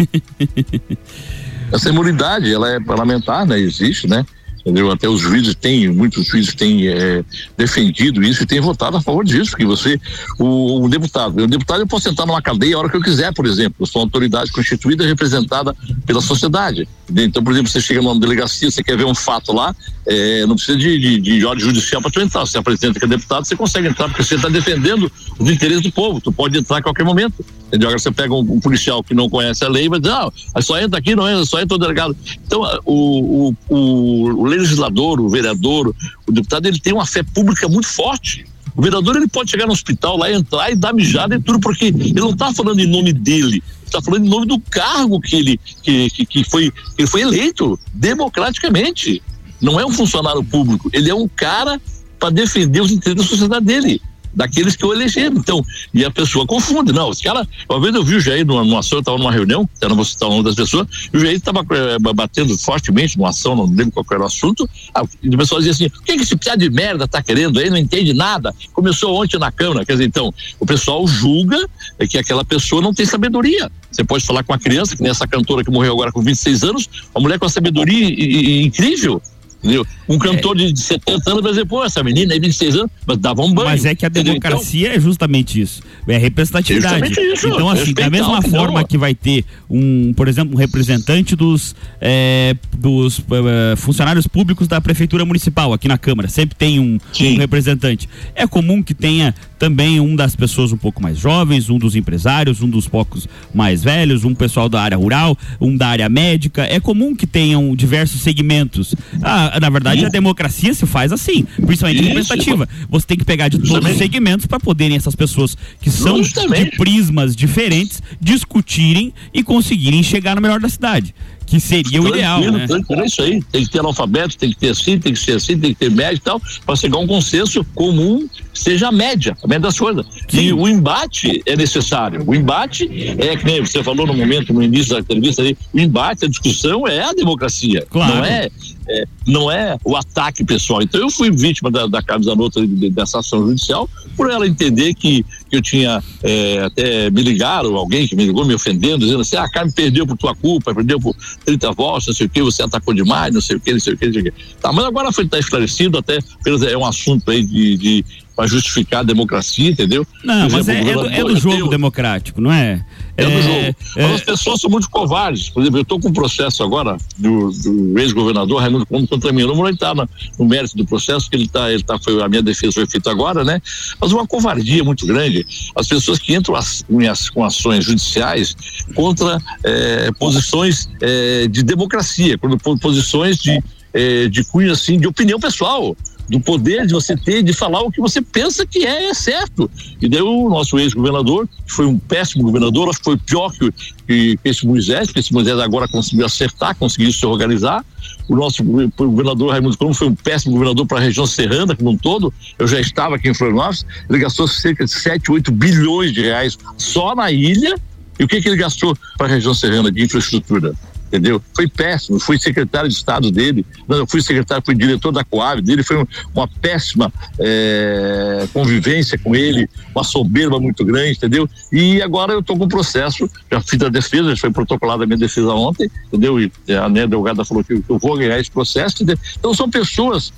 Essa imunidade, ela é parlamentar, né? Existe, né? Entendeu? Até os juízes têm, muitos juízes têm eh, defendido isso e têm votado a favor disso, porque você, o, o deputado, o deputado eu posso entrar numa cadeia a hora que eu quiser, por exemplo, eu sou uma autoridade constituída e representada pela sociedade. Então, por exemplo, você chega numa delegacia, você quer ver um fato lá, eh, não precisa de, de, de ordem judicial para tu entrar, você apresenta que é deputado, você consegue entrar, porque você está defendendo os interesses do povo, tu pode entrar a qualquer momento. Entendeu? Agora você pega um, um policial que não conhece a lei e vai dizer, ah, só entra aqui, não entra, só entra o delegado. Então, o, o, o legislador, o vereador, o deputado, ele tem uma fé pública muito forte. O vereador ele pode chegar no hospital lá, entrar e dar mijada e tudo, porque ele não está falando em nome dele, está falando em nome do cargo que ele, que, que, que foi, ele foi eleito democraticamente. Não é um funcionário público, ele é um cara para defender os interesses da sociedade dele daqueles que o elegeram. Então, e a pessoa confunde. Não, os caras. Uma vez eu vi o Jair numa, numa ação, eu estava numa reunião, eu não vou citar o nome das pessoas, e o Jair estava batendo fortemente numa ação, não lembro qual era o assunto. Ah, e o pessoal dizia assim: o que, que esse piada de merda está querendo aí? Não entende nada. Começou ontem na Câmara. Quer dizer, então, o pessoal julga que aquela pessoa não tem sabedoria. Você pode falar com uma criança, que nem essa cantora que morreu agora com 26 anos, uma mulher com uma sabedoria incrível. Entendeu? Um cantor de de 70 anos vai dizer, pô, essa menina aí, 26 anos, mas dava um banho. Mas é que a? Então, democracia é justamente isso. É representatividade. Justamente isso, Então, assim, da mesma forma que vai ter um, por exemplo, um representante dos, eh, dos eh, funcionários públicos da prefeitura municipal aqui na Câmara, sempre tem um, um representante. É comum que tenha também um das pessoas um pouco mais jovens, um dos empresários, um dos poucos mais velhos, um pessoal da área rural, um da área médica. É comum que tenham diversos segmentos. Ah, na verdade, a democracia se faz assim, principalmente representativa. Você tem que pegar de todos os segmentos para poderem essas pessoas que são de prismas diferentes discutirem e conseguirem chegar no melhor da cidade, que seria o ideal, né? é isso aí. Tem que ter analfabeto, tem que ter assim, tem que ser assim, tem que ter média e tal, para chegar a um consenso comum, seja a média, a média das coisas. E o embate é necessário. O embate é, que nem você falou no momento, no início da entrevista ali, o embate, a discussão é a democracia. Claro. Não é, é, não é o ataque pessoal. Então eu fui vítima da, da Zanotto de- dessa ação judicial por ela entender que, que eu tinha é, até me ligaram, alguém que me ligou me ofendendo, dizendo assim, ah, a Carmen perdeu por tua culpa, perdeu por 30 votos, não sei o que, você atacou demais, não sei o que, não sei o que, não sei o que. Tá, mas agora foi tá esclarecido, até apenas é um assunto aí de, de para justificar a democracia, entendeu? Não, Por mas é, exemplo, é do, é do jogo tem- democrático, não é? É do jogo. é- Mas as pessoas são muito covardes. Por exemplo, eu estou com um processo agora do, do ex-governador Raimundo Conde contra mim. Eu não vou entrar na- no mérito do processo, que ele está, ele tá, foi, a minha defesa foi feita agora, né? Mas uma covardia muito grande. As pessoas que entram as- com ações judiciais contra eh, posições eh, de democracia, po- posições de, eh, de cunho assim, de opinião pessoal. Do poder de você ter de falar o que você pensa que é, é certo. E daí o nosso ex-governador, que foi um péssimo governador, acho que foi pior que, que esse Moisés, porque esse Moisés agora conseguiu acertar, conseguiu se organizar. O nosso governador Raimundo Colombo foi um péssimo governador para a região serrana como um todo. Eu já estava aqui em Florianópolis, ele gastou cerca de 7, 8 bilhões de reais só na ilha. E o que, que ele gastou para a região serrana de infraestrutura? Entendeu? Foi péssimo, fui secretário de Estado dele, não, eu fui secretário, fui diretor da Coab dele, foi uma péssima é, convivência com ele, uma soberba muito grande, entendeu? E agora eu estou com um processo, já fiz a defesa, já foi protocolada a minha defesa ontem, entendeu? E a né, advogada falou que eu vou ganhar esse processo, entendeu? Então são pessoas,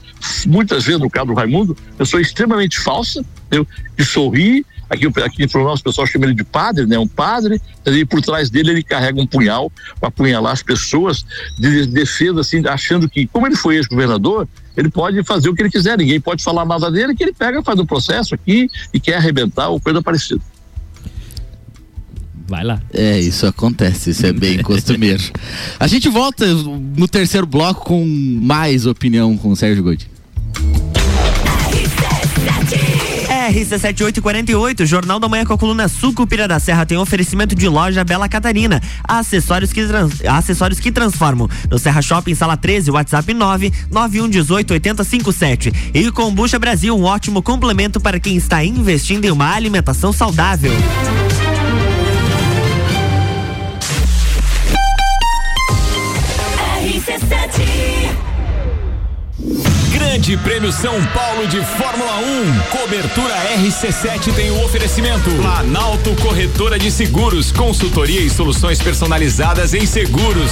muitas vezes no caso do Raimundo, pessoa extremamente falsa, entendeu? Que sorri, Aqui, aqui em Florianópolis o pessoal chama ele de padre, né? Um padre, e por trás dele ele carrega um punhal para apunhalar as pessoas de defesa, assim, achando que, como ele foi ex-governador, ele pode fazer o que ele quiser, ninguém pode falar nada dele, que ele pega, faz o um processo aqui e quer arrebentar ou coisa parecida. Vai lá. É, isso acontece, isso é bem costumeiro. A gente volta no terceiro bloco com mais opinião com o Sérgio Godinho. RC7848, Jornal da Manhã com a coluna Sucupira da Serra tem oferecimento de loja Bela Catarina. Acessórios que, trans, acessórios que transformam. No Serra Shopping, sala 13, WhatsApp 9 9118 8057. E Combucha Brasil, um ótimo complemento para quem está investindo em uma alimentação saudável. Grande Prêmio São Paulo de Fórmula 1. Cobertura RC7 tem o oferecimento. Planalto Corretora de Seguros, consultoria e soluções personalizadas em seguros.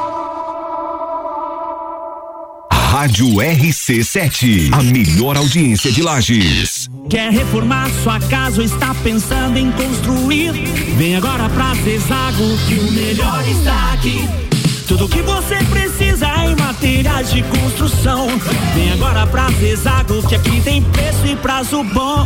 Rádio RC7, a melhor audiência de Lages. Quer reformar sua casa ou está pensando em construir? Vem agora pra Zezago que o melhor está aqui. Tudo que você precisa em materiais de construção. Vem agora pra Zezago que aqui tem preço e prazo bom.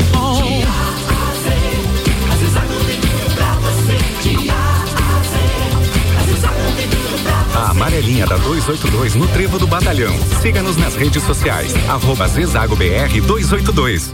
A amarelinha da 282 no Trevo do Batalhão. Siga-nos nas redes sociais. Arroba Zezago BR 282.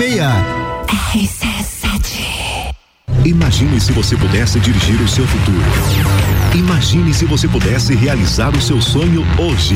Imagine se você pudesse dirigir o seu futuro. Imagine se você pudesse realizar o seu sonho hoje.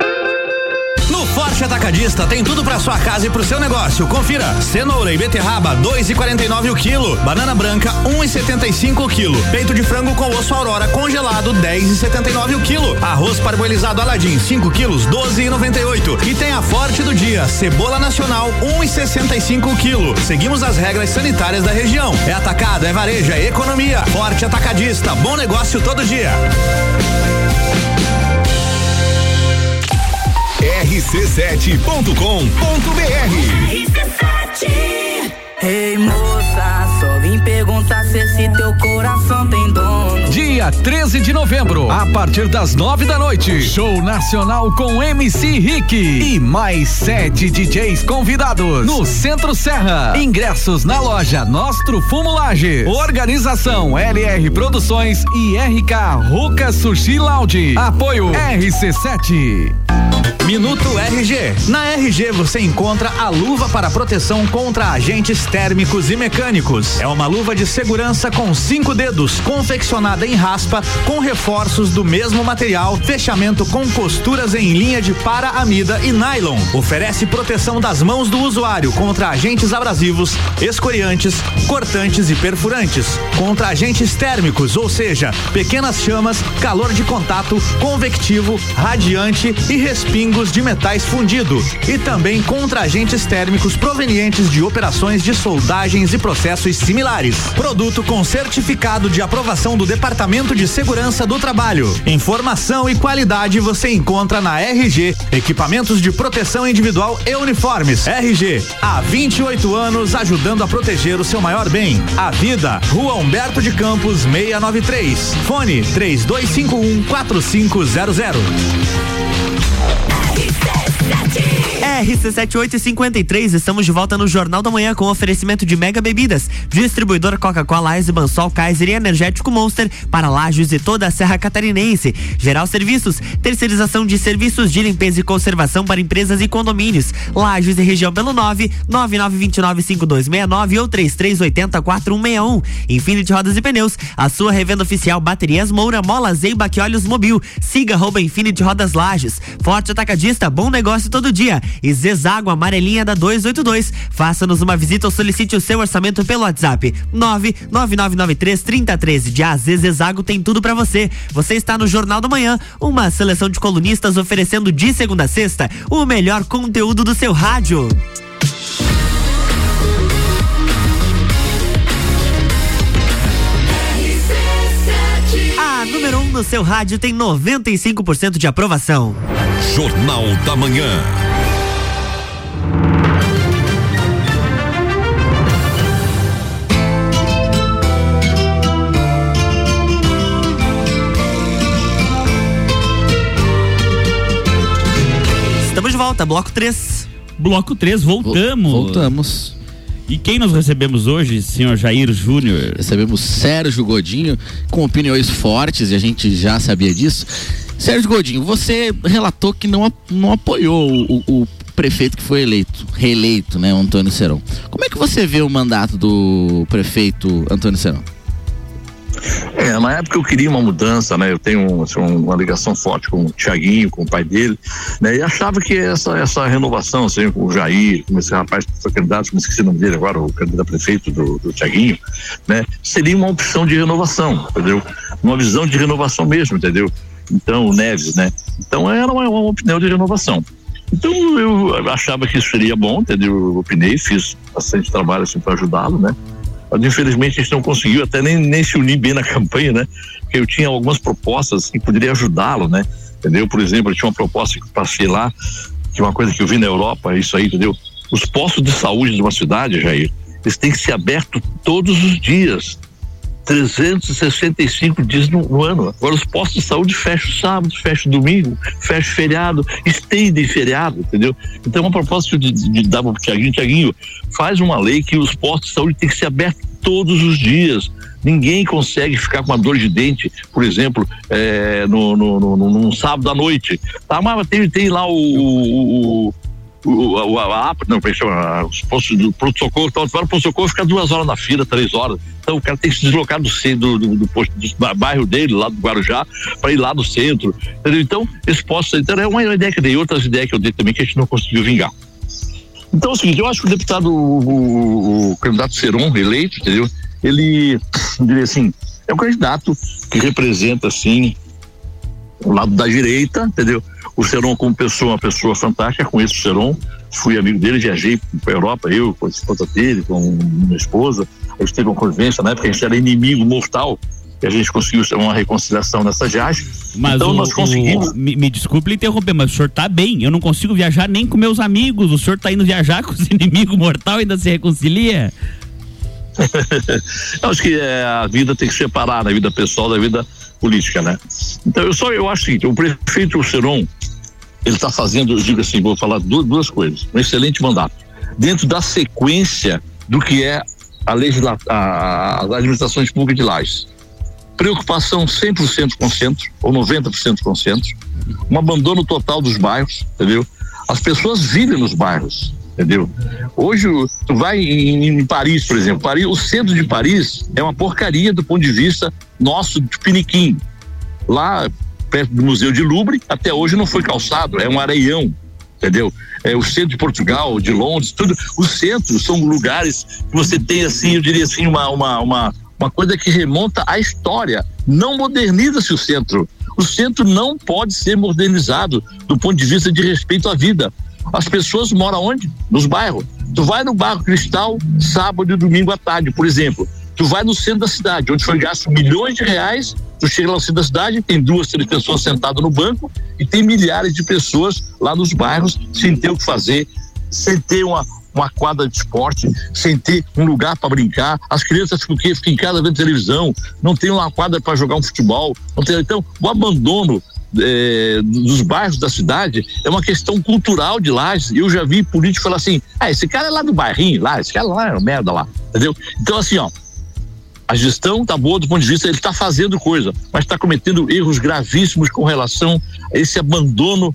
Forte Atacadista tem tudo para sua casa e pro seu negócio. Confira: cenoura e beterraba 2,49 o quilo, banana branca 1,75 o quilo, peito de frango com osso aurora congelado 10,79 o quilo, arroz parboilizado Aladim 5 quilos 12,98 e tem a Forte do dia cebola nacional 1,65 o quilo. Seguimos as regras sanitárias da região. É atacado, é varejo, é economia. Forte Atacadista, bom negócio todo dia. rc7.com.br Ei moça, só vim perguntar se esse teu coração tem dono. Dia dia 13 de novembro, a partir das nove da noite. Show nacional com MC Rick e mais sete DJs convidados no Centro Serra. Ingressos na loja Nostro Fumo Lages. Organização LR Produções e RK Ruca Sushi Lounge. Apoio RC7. Minuto RG. Na RG você encontra a luva para proteção contra agentes térmicos e mecânicos. É uma luva de segurança com cinco dedos, confeccionada em raspa, com reforços do mesmo material, fechamento com costuras em linha de para-amida e nylon. Oferece proteção das mãos do usuário contra agentes abrasivos, escoriantes, cortantes e perfurantes, contra agentes térmicos, ou seja, pequenas chamas, calor de contato, convectivo, radiante e respingos de metais fundido e também contra agentes térmicos provenientes de operações de soldagens e processos similares. Produto com certificado de aprovação do Departamento de Segurança do Trabalho. Informação e qualidade você encontra na RG, equipamentos de proteção individual e uniformes. RG, há 28 anos ajudando a proteger o seu maior bem, a vida. Rua Humberto de Campos 693. Fone 3251 4500. RC7853, estamos de volta no Jornal da Manhã com oferecimento de Mega Bebidas, distribuidor Coca-Cola, Ice, Bansol, Kaiser e Energético Monster para Lages e toda a Serra Catarinense. Geral Serviços, terceirização de serviços de limpeza e conservação para empresas e condomínios. Lages e região pelo 9 99295269 ou 33804161. Infinity Rodas e Pneus, a sua revenda oficial Baterias Moura, Mola, Zeiba, que Olhos Mobil. Siga arroba Infinity Rodas Lages. Forte Atacadista, bom negócio todo dia. E Zezago Amarelinha da 282. Faça-nos uma visita ou solicite o seu orçamento pelo WhatsApp 99993 3013. De AZ Zezago tem tudo para você. Você está no Jornal da Manhã, uma seleção de colunistas oferecendo de segunda a sexta o melhor conteúdo do seu rádio. A número 1 um no seu rádio tem 95% de aprovação. Jornal da Manhã. Estamos de volta, bloco 3. Bloco 3, voltamos. Voltamos. E quem nós recebemos hoje, senhor Jair Júnior? Recebemos Sérgio Godinho com opiniões fortes e a gente já sabia disso. Sérgio Godinho, você relatou que não, não apoiou o, o prefeito que foi eleito, reeleito, né, Antônio Serão. Como é que você vê o mandato do prefeito Antônio Serão? É, na época eu queria uma mudança, né? Eu tenho assim, uma ligação forte com o Tiaguinho, com o pai dele, né? E achava que essa, essa renovação, assim, com o Jair, com esse rapaz que foi candidato, me esqueci o nome dele agora, o candidato a prefeito do, do Tiaguinho, né? Seria uma opção de renovação, entendeu? Uma visão de renovação mesmo, entendeu? Então, o Neves, né? Então era uma, uma opinião de renovação. Então eu achava que isso seria bom, entendeu? Eu opinei, fiz bastante trabalho assim para ajudá-lo, né? Mas infelizmente a gente não conseguiu até nem, nem se unir bem na campanha, né? Porque eu tinha algumas propostas que poderia ajudá-lo, né? Entendeu? Por exemplo, eu tinha uma proposta que passei lá, que é uma coisa que eu vi na Europa, é isso aí, entendeu? Os postos de saúde de uma cidade, Jair, eles têm que ser abertos todos os dias. 365 dias no, no, ano. Agora os postos de saúde fecham sábado, fecham domingo, fecham feriado, estendem feriado, entendeu? Então uma proposta de, de, de dar para o Tiaguinho, Tiaguinho, faz uma lei que os postos de saúde têm que ser abertos todos os dias. Ninguém consegue ficar com uma dor de dente, por exemplo, é, no, no, no, num sábado à noite. Tá, mas tem, tem lá o, o, o, a, a, não, os postos do pronto-socorro, então, para o pronto-socorro ficar duas horas na fila, três horas. Então o cara tem que se deslocar do centro, do, do, posto, do bairro dele, lá do Guarujá, para ir lá no centro. Entendeu? Então, esse posto então, é uma ideia que eu dei, outras ideias que eu dei também que a gente não conseguiu vingar. Então é o seguinte, eu acho que o deputado, o, o candidato Seron, eleito, entendeu? Ele, diria assim, é um candidato que representa, assim, o lado da direita, entendeu? O Seron como pessoa, uma pessoa fantástica, conheço o Seron, fui amigo dele, viajei para a Europa, eu, com a esposa dele, com minha esposa, a gente teve uma convivência, na época a gente era inimigo mortal, e a gente conseguiu uma reconciliação nessa viagem. Mas então o, nós conseguimos. o- me, me desculpe interromper, mas o senhor tá bem. Eu não consigo viajar nem com meus amigos. O senhor tá indo viajar com os inimigos mortal e ainda se reconcilia? Eu acho que é, a vida tem que separar, né? a vida pessoal da vida política, né? Então eu só eu acho que o prefeito Seron ele está fazendo, eu digo assim, vou falar duas, duas coisas, um excelente mandato dentro da sequência do que é a legisla, a, as administrações públicas de lajes. Preocupação 100% com o centro, ou 90% com o centro, um abandono total dos bairros, entendeu? As pessoas vivem nos bairros, entendeu? Hoje, tu vai em, em, Paris, por exemplo, Paris, o centro de Paris é uma porcaria do ponto de vista nosso de Piniquim. Lá, perto do Museu de Louvre, até hoje não foi calçado, é um areião, entendeu? É, o centro de Portugal, de Londres, tudo. Os centros são lugares que você tem, assim, eu diria assim, uma, uma, uma, uma coisa que remonta à história. Não moderniza-se o centro. O centro não pode ser modernizado do ponto de vista de respeito à vida. As pessoas moram onde? Nos bairros. Tu vai no bairro Cristal sábado e domingo à tarde, por exemplo. Tu vai no centro da cidade, onde foi gasto milhões de reais. Tu chega lá no centro da cidade, tem duas, três pessoas sentadas no banco e tem milhares de pessoas lá nos bairros sem ter o que fazer, sem ter uma, uma quadra de esporte, sem ter um lugar para brincar. As crianças ficam, ficam em casa vendo televisão, não tem uma quadra para jogar um futebol. Tem, então, o abandono é, dos bairros da cidade é uma questão cultural de Lages. Eu já vi político falar assim: ah, esse cara é lá do bairrinho, lá, esse cara lá é uma merda lá, entendeu? Então, assim, ó, a gestão está boa do ponto de vista, ele está fazendo coisa, mas está cometendo erros gravíssimos com relação a esse abandono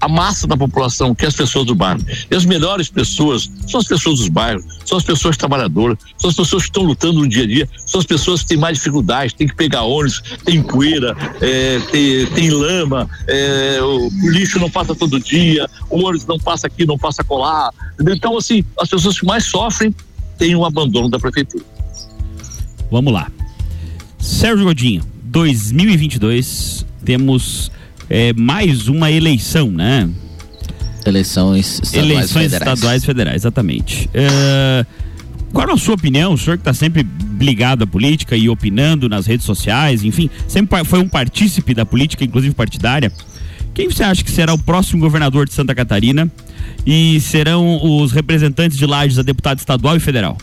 a massa da população, que é as pessoas do bairro. E as melhores pessoas são as pessoas dos bairros, são as pessoas trabalhadoras, são as pessoas que estão lutando no dia a dia, são as pessoas que têm mais dificuldades, tem que pegar ônibus, tem poeira, é, tem, tem, lama, é, o, lixo não passa todo dia, o ônibus não passa aqui, não passa colar. Então, assim, as pessoas que mais sofrem têm o um abandono da prefeitura. Vamos lá. Sérgio Godinho, 2022, temos é, mais uma eleição, né? Eleições estaduais Eleições federais. estaduais federais, exatamente. É, qual a sua opinião? O senhor que está sempre ligado à política e opinando nas redes sociais, enfim, sempre foi um partícipe da política, inclusive partidária. Quem você acha que será o próximo governador de Santa Catarina e serão os representantes de Lages a deputado estadual e federal?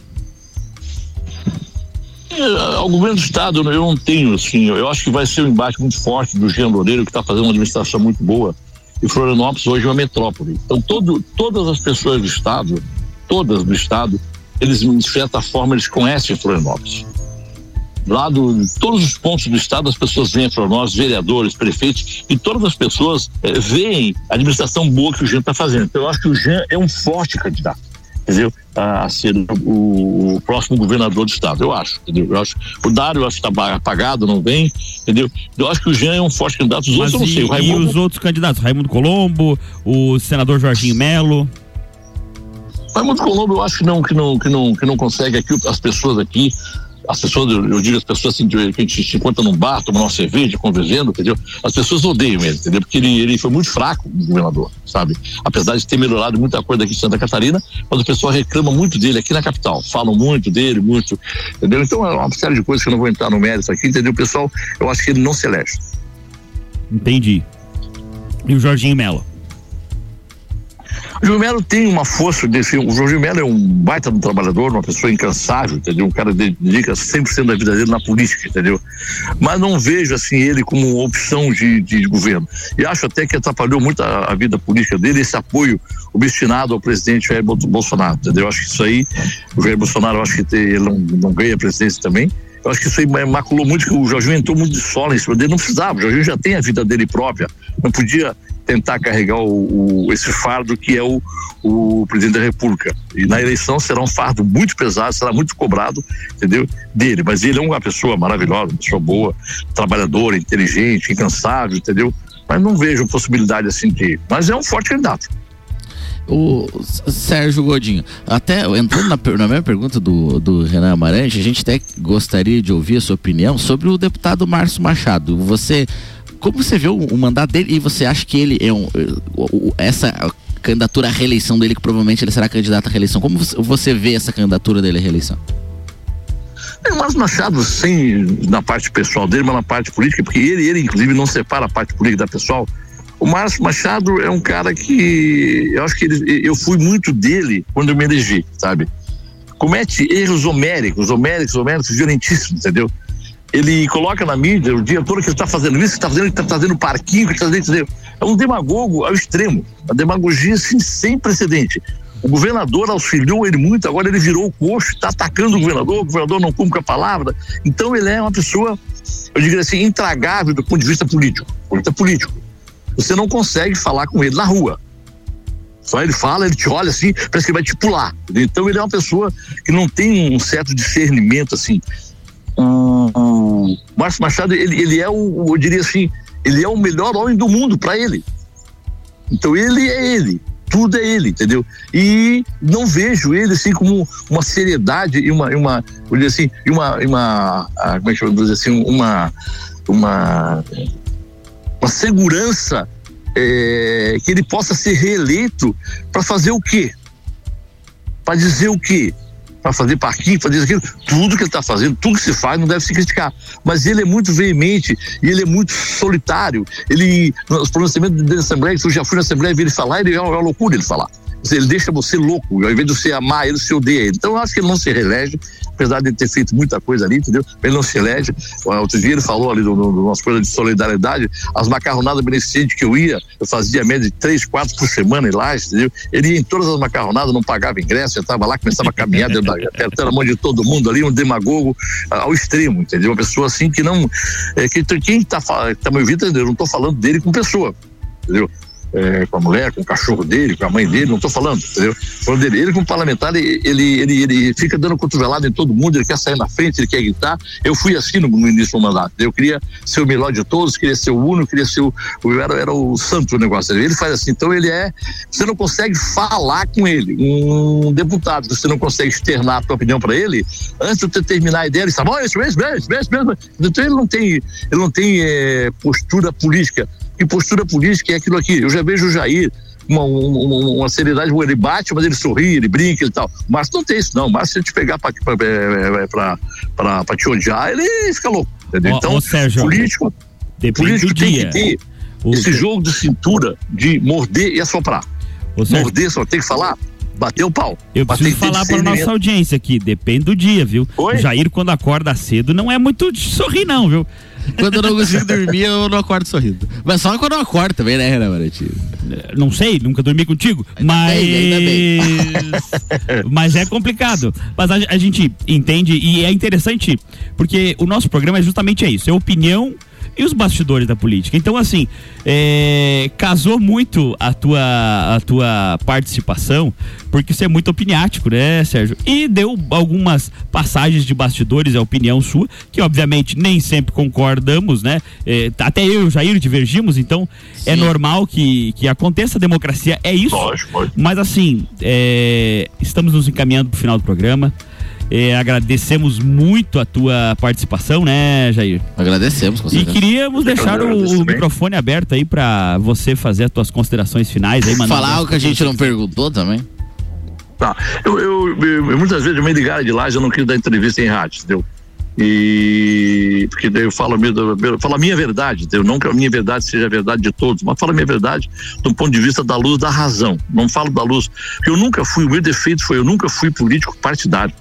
É, ao governo do estado eu não tenho, assim, eu acho que vai ser um embate muito forte do Jean Loureiro, que está fazendo uma administração muito boa, e Florianópolis hoje é uma metrópole. Então todo, todas as pessoas do estado, todas do estado, eles de certa forma eles conhecem Florianópolis. Lá do, todos os pontos do estado as pessoas vêm para nós, vereadores, prefeitos, e todas as pessoas é, veem a administração boa que o Jean está fazendo. Então eu acho que o Jean é um forte candidato entendeu? A, ser o, o, próximo governador do estado, eu acho, entendeu? Eu acho, o Dário eu acho que está apagado, não vem, entendeu? Eu acho que o Jean é um forte candidato, os Mas outros e, eu não sei. O Raimundo... E os outros candidatos, Raimundo Colombo, o senador Jorginho Melo. Raimundo Colombo eu acho que não, que não, que não, que não consegue aqui, as pessoas aqui as pessoas, eu digo as pessoas assim, a gente se encontra num bar, tomando uma cerveja, conversando, entendeu? As pessoas odeiam ele, entendeu? Porque ele, ele foi muito fraco como governador, sabe? Apesar de ter melhorado muita coisa aqui em Santa Catarina, mas o pessoal reclama muito dele aqui na capital, falam muito dele, muito, entendeu? Então é uma série de coisas que eu não vou entrar no mérito aqui, entendeu? Pessoal, eu acho que ele não se elege. Entendi. E o Jorginho Mello? O Jorge Melo tem uma força desse. O Jorge Melo é um baita do trabalhador, uma pessoa incansável, entendeu? Um cara que dedica 100% da vida dele na política, entendeu? Mas não vejo assim ele como opção de, de governo. E acho até que atrapalhou muito a, a vida política dele esse apoio obstinado ao presidente Jair Bolsonaro, entendeu? Acho que isso aí, o Jair Bolsonaro, acho que ele não, não ganha a presidência também. Eu acho que isso aí maculou muito, que o Jorginho entrou muito de sola em cima dele, não precisava, o Jorginho já tem a vida dele própria, não podia tentar carregar o, o, esse fardo que é o, o presidente da República. E na eleição será um fardo muito pesado, será muito cobrado, entendeu? Dele. Mas ele é uma pessoa maravilhosa, uma pessoa boa, trabalhadora, inteligente, incansável, entendeu? Mas não vejo possibilidade assim de. Mas é um forte candidato. O Sérgio Godinho, até entrando na, na pergunta do, do Renan Amarante, a gente até gostaria de ouvir a sua opinião sobre o deputado Márcio Machado. Você como você vê o, o mandato dele e você acha que ele é um. Essa candidatura à reeleição dele, que provavelmente ele será candidato à reeleição. Como você vê essa candidatura dele à reeleição? É, mas Machado, sem na parte pessoal dele, mas na parte política, porque ele, ele inclusive não separa a parte política da pessoal. O Márcio Machado é um cara que eu acho que ele, eu fui muito dele quando eu me elegi, sabe? Comete erros homéricos, homéricos, homéricos, violentíssimos, entendeu? Ele coloca na mídia o dia todo que ele está fazendo isso, que está fazendo, que está fazendo parquinho, que está fazendo. É um demagogo ao extremo. A demagogia assim, sem precedente. O governador auxiliou ele muito, agora ele virou o coxo, está atacando o governador, o governador não cumpre a palavra. Então ele é uma pessoa, eu diria assim, intragável do ponto de vista político. Política político. Você não consegue falar com ele na rua. Só ele fala, ele te olha assim, parece que ele vai te pular. Então ele é uma pessoa que não tem um certo discernimento assim. O, o Márcio Machado, ele, ele é o, eu diria assim, ele é o melhor homem do mundo para ele. Então ele é ele, tudo é ele, entendeu? E não vejo ele assim como uma seriedade e uma, uma eu diria assim, e uma, uma, ah, como é que eu vou dizer assim, uma, uma, uma segurança é, que ele possa ser reeleito para fazer o quê? Para dizer o quê? Para fazer parquinho, fazer isso, aquilo. Tudo que ele está fazendo, tudo que se faz não deve se criticar. Mas ele é muito veemente e ele é muito solitário. Ele, nos pronunciamentos da Assembleia, eu já fui na Assembleia vi ele falar, ele é uma loucura ele falar ele deixa você louco, ao invés de você amar ele, você odeia ele. Então eu acho que ele não se reelege, apesar de ele ter feito muita coisa ali, entendeu? Ele não se elege. Outro dia ele falou ali do, do, do nosso coisa de solidariedade, as macarronadas beneficentes que eu ia, eu fazia média de três, quatro por semana lá, entendeu? Ele ia em todas as macarronadas, não pagava ingresso, estava lá, começava a caminhar, apertando a mão de todo mundo ali, um demagogo ao extremo, entendeu? Uma pessoa assim que não. É, que, quem está tá me ouvindo, entendeu? Eu não estou falando dele com pessoa, entendeu? É, com a mulher, com o cachorro dele, com a mãe dele, não estou falando, entendeu? Falando dele. Ele, como parlamentar, ele, ele, ele, fica dando cotovelada em todo mundo, ele quer sair na frente, ele quer gritar. Eu fui assim no, no início do mandato. Eu queria ser o melhor de todos, queria ser o único, queria ser o. Era, era o santo do negócio. Ele faz assim, então ele é. Você não consegue falar com ele. Um deputado, você não consegue externar a tua opinião para ele, antes de você terminar a ideia, ele fala, oh, isso mesmo, isso mesmo, isso mesmo. Então ele não tem, ele não tem é, postura política que postura política é aquilo aqui. Eu já vejo o Jair, uma, uma, uma seriedade, ele bate, mas ele sorri, ele brinca e tal. Márcio não tem isso, não. Márcio, se ele te pegar para te odiar, ele fica louco. Entendeu? então, Sérgio, político, político tem dia. que ter o esse que... jogo de cintura de morder e assoprar. Morder, só tem que falar, bater o pau. Eu preciso falar para nossa audiência aqui, depende do dia, viu? Oi? Jair, quando acorda cedo, não é muito de sorrir, não, viu? Quando eu não consigo dormir, eu não acordo sorrindo. Mas só quando eu acordo também, né, Renan Marati? Não sei, nunca dormi contigo. Ainda mas. Bem, bem. mas é complicado. Mas a, a gente entende e é interessante, porque o nosso programa é justamente isso: é opinião e os bastidores da política. Então, assim, é, casou muito a tua, a tua participação, porque você é muito opiniático, né, Sérgio? E deu algumas passagens de bastidores, a opinião sua, que obviamente nem sempre concordamos, né? É, até eu e o Jair divergimos, então é Sim. é normal que, que aconteça. A democracia é isso. Lógico. Mas, assim, é, estamos nos encaminhando para o final do programa. Agradecemos muito a tua participação, né, Jair? Agradecemos, com certeza. E queríamos deixar o, o microfone aberto aí para você fazer as tuas considerações finais aí, Falar o que a gente não perguntou também. Tá. Eu, eu, eu, muitas vezes me ligaram de lá, já não quis dar entrevista em rádio, entendeu? E porque daí eu falo, eu falo a minha verdade, entendeu? não que a minha verdade seja a verdade de todos, mas falo a minha verdade do ponto de vista da luz da razão. Não falo da luz, porque eu nunca fui, o meu defeito foi eu nunca fui político partidário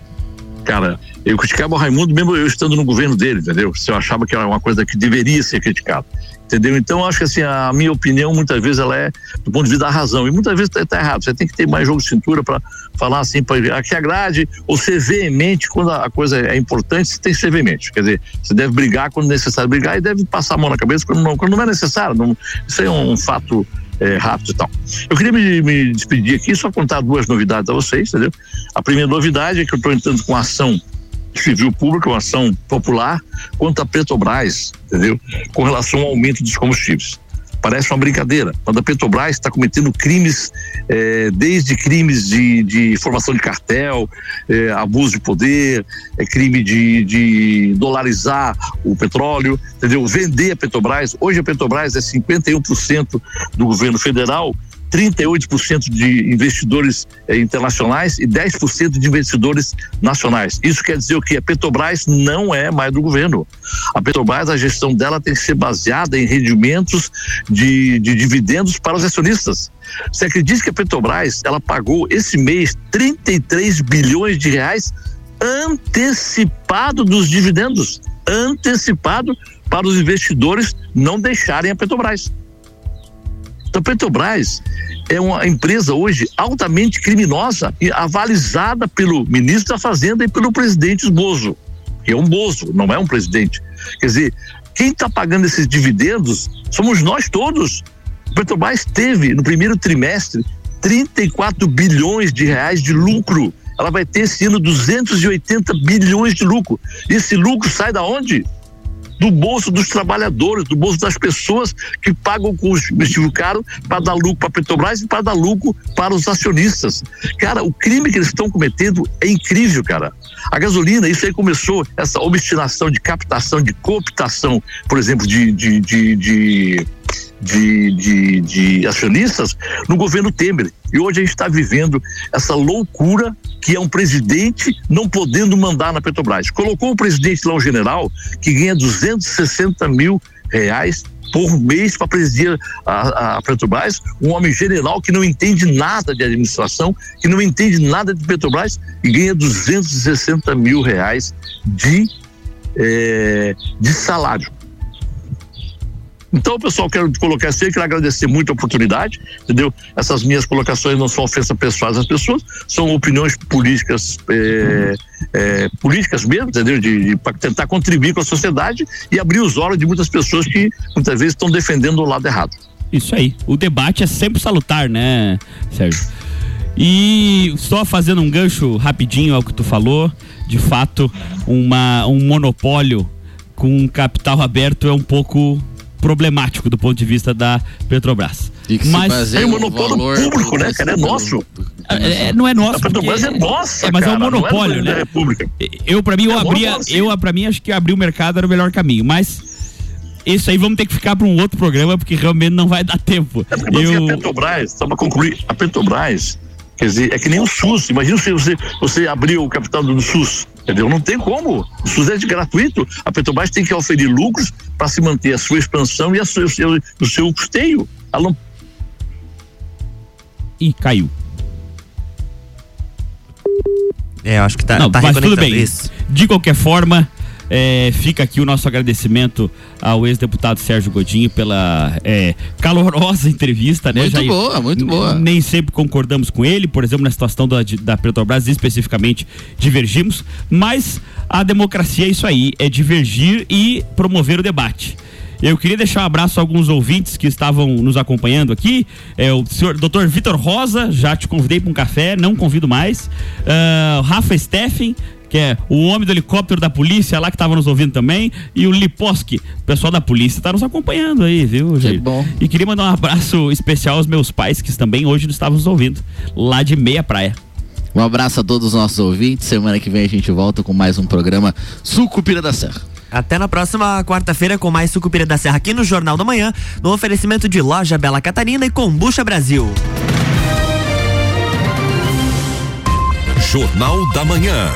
cara, eu criticava o Raimundo mesmo eu estando no governo dele, entendeu? Se eu achava que era uma coisa que deveria ser criticada, entendeu? Então acho que assim, a minha opinião muitas vezes ela é do ponto de vista da razão e muitas vezes está tá errado. Você tem que ter mais jogo de cintura para falar assim, para que agrade ou ser veemente quando a coisa é importante, você tem que ser veemente. Quer dizer, você deve brigar quando necessário brigar e deve passar a mão na cabeça quando não, quando não é necessário. Não, isso é um fato é, rápido e tal. Eu queria me, me despedir aqui, só contar duas novidades a vocês, entendeu? A primeira novidade é que eu estou entrando com ação civil pública, uma ação popular contra a Petrobras, entendeu? Com relação ao aumento dos combustíveis. Parece uma brincadeira, mas a Petrobras está cometendo crimes, é, desde crimes de, de formação de cartel, é, abuso de poder, é, crime de, de dolarizar o petróleo, entendeu? Vender a Petrobras. Hoje a Petrobras é 51% do governo federal 38% de investidores eh, internacionais e 10% de investidores nacionais. Isso quer dizer o que? A Petrobras não é mais do governo. A Petrobras, a gestão dela tem que ser baseada em rendimentos de, de dividendos para os acionistas. Você acredita que a Petrobras ela pagou esse mês 33 bilhões de reais antecipado dos dividendos? antecipado para os investidores não deixarem a Petrobras. Então, Petrobras é uma empresa hoje altamente criminosa e avalizada pelo ministro da Fazenda e pelo presidente Bozo, que é um Bozo, não é um presidente. Quer dizer, quem está pagando esses dividendos somos nós todos. A Petrobras teve, no primeiro trimestre, 34 bilhões de reais de lucro. Ela vai ter esse ano 280 bilhões de lucro. Esse lucro sai da onde? Do bolso dos trabalhadores, do bolso das pessoas que pagam combustível caro para dar lucro para a Petrobras e para dar lucro para os acionistas. Cara, o crime que eles estão cometendo é incrível, cara. A gasolina, isso aí começou, essa obstinação de captação, de cooptação, por exemplo, de, de, de, de de, de, de acionistas no governo Temer. E hoje a gente está vivendo essa loucura que é um presidente não podendo mandar na Petrobras. Colocou o presidente lá, um general, que ganha 260 mil reais por mês para presidir a, a, Petrobras, um homem general que não entende nada de administração, que não entende nada de Petrobras e ganha 260 mil reais de, é, de salário. Então, pessoal, quero colocar assim, quero agradecer muito a oportunidade, entendeu? Essas minhas colocações não são ofensas pessoais às pessoas, são opiniões políticas, é, é, políticas mesmo, entendeu? De, de para tentar contribuir com a sociedade e abrir os olhos de muitas pessoas que muitas vezes estão defendendo o lado errado. Isso aí. O debate é sempre salutar, né, Sérgio? E só fazendo um gancho rapidinho ao que tu falou, de fato, uma, um monopólio com capital aberto é um pouco problemático do ponto de vista da Petrobras. mas é um monopólio público, né, cara? É nosso. É, é, não é nosso. A Petrobras é nossa, é, mas cara, é um monopólio, é né? República. Eu para mim eu É abria, eu para mim acho que abrir o mercado era o melhor caminho, mas isso aí vamos ter que ficar para um outro programa porque realmente não vai dar tempo. É Eu a Petrobras, só para concluir, a Petrobras, quer dizer, é que nem o SUS. Imagina se você, você abrir o capital do SUS. Entendeu? Não tem como. O SUS é de gratuito. A Petrobras tem que oferir lucros para se manter a sua expansão e a sua, o, seu, o seu custeio. Ela não e caiu. É, acho que tá, Não, tá mas tudo bem. isso. De qualquer forma, é, fica aqui o nosso agradecimento ao ex-deputado Sérgio Godinho pela é, calorosa entrevista, né? Muito Jair? boa, muito boa. Nem sempre concordamos com ele, por exemplo, na situação da, da Petrobras, especificamente, divergimos, mas a democracia é isso aí, é divergir e promover o debate. Eu queria deixar um abraço a alguns ouvintes que estavam nos acompanhando aqui. É o senhor Dr. Vitor Rosa, já te convidei para um café, não convido mais. O Rafa Steffen, que é o homem do helicóptero da polícia lá que estava nos ouvindo também, e o Liposki, o pessoal da polícia está nos acompanhando aí, viu, Jair? bom. E queria mandar um abraço especial aos meus pais que também hoje nos estavam nos ouvindo, lá de Meia Praia. Um abraço a todos os nossos ouvintes. Semana que vem a gente volta com mais um programa Sucupira da Serra. Até na próxima quarta-feira com mais Sucupira da Serra aqui no Jornal da Manhã, no oferecimento de Loja Bela Catarina e Combucha Brasil. Jornal da Manhã.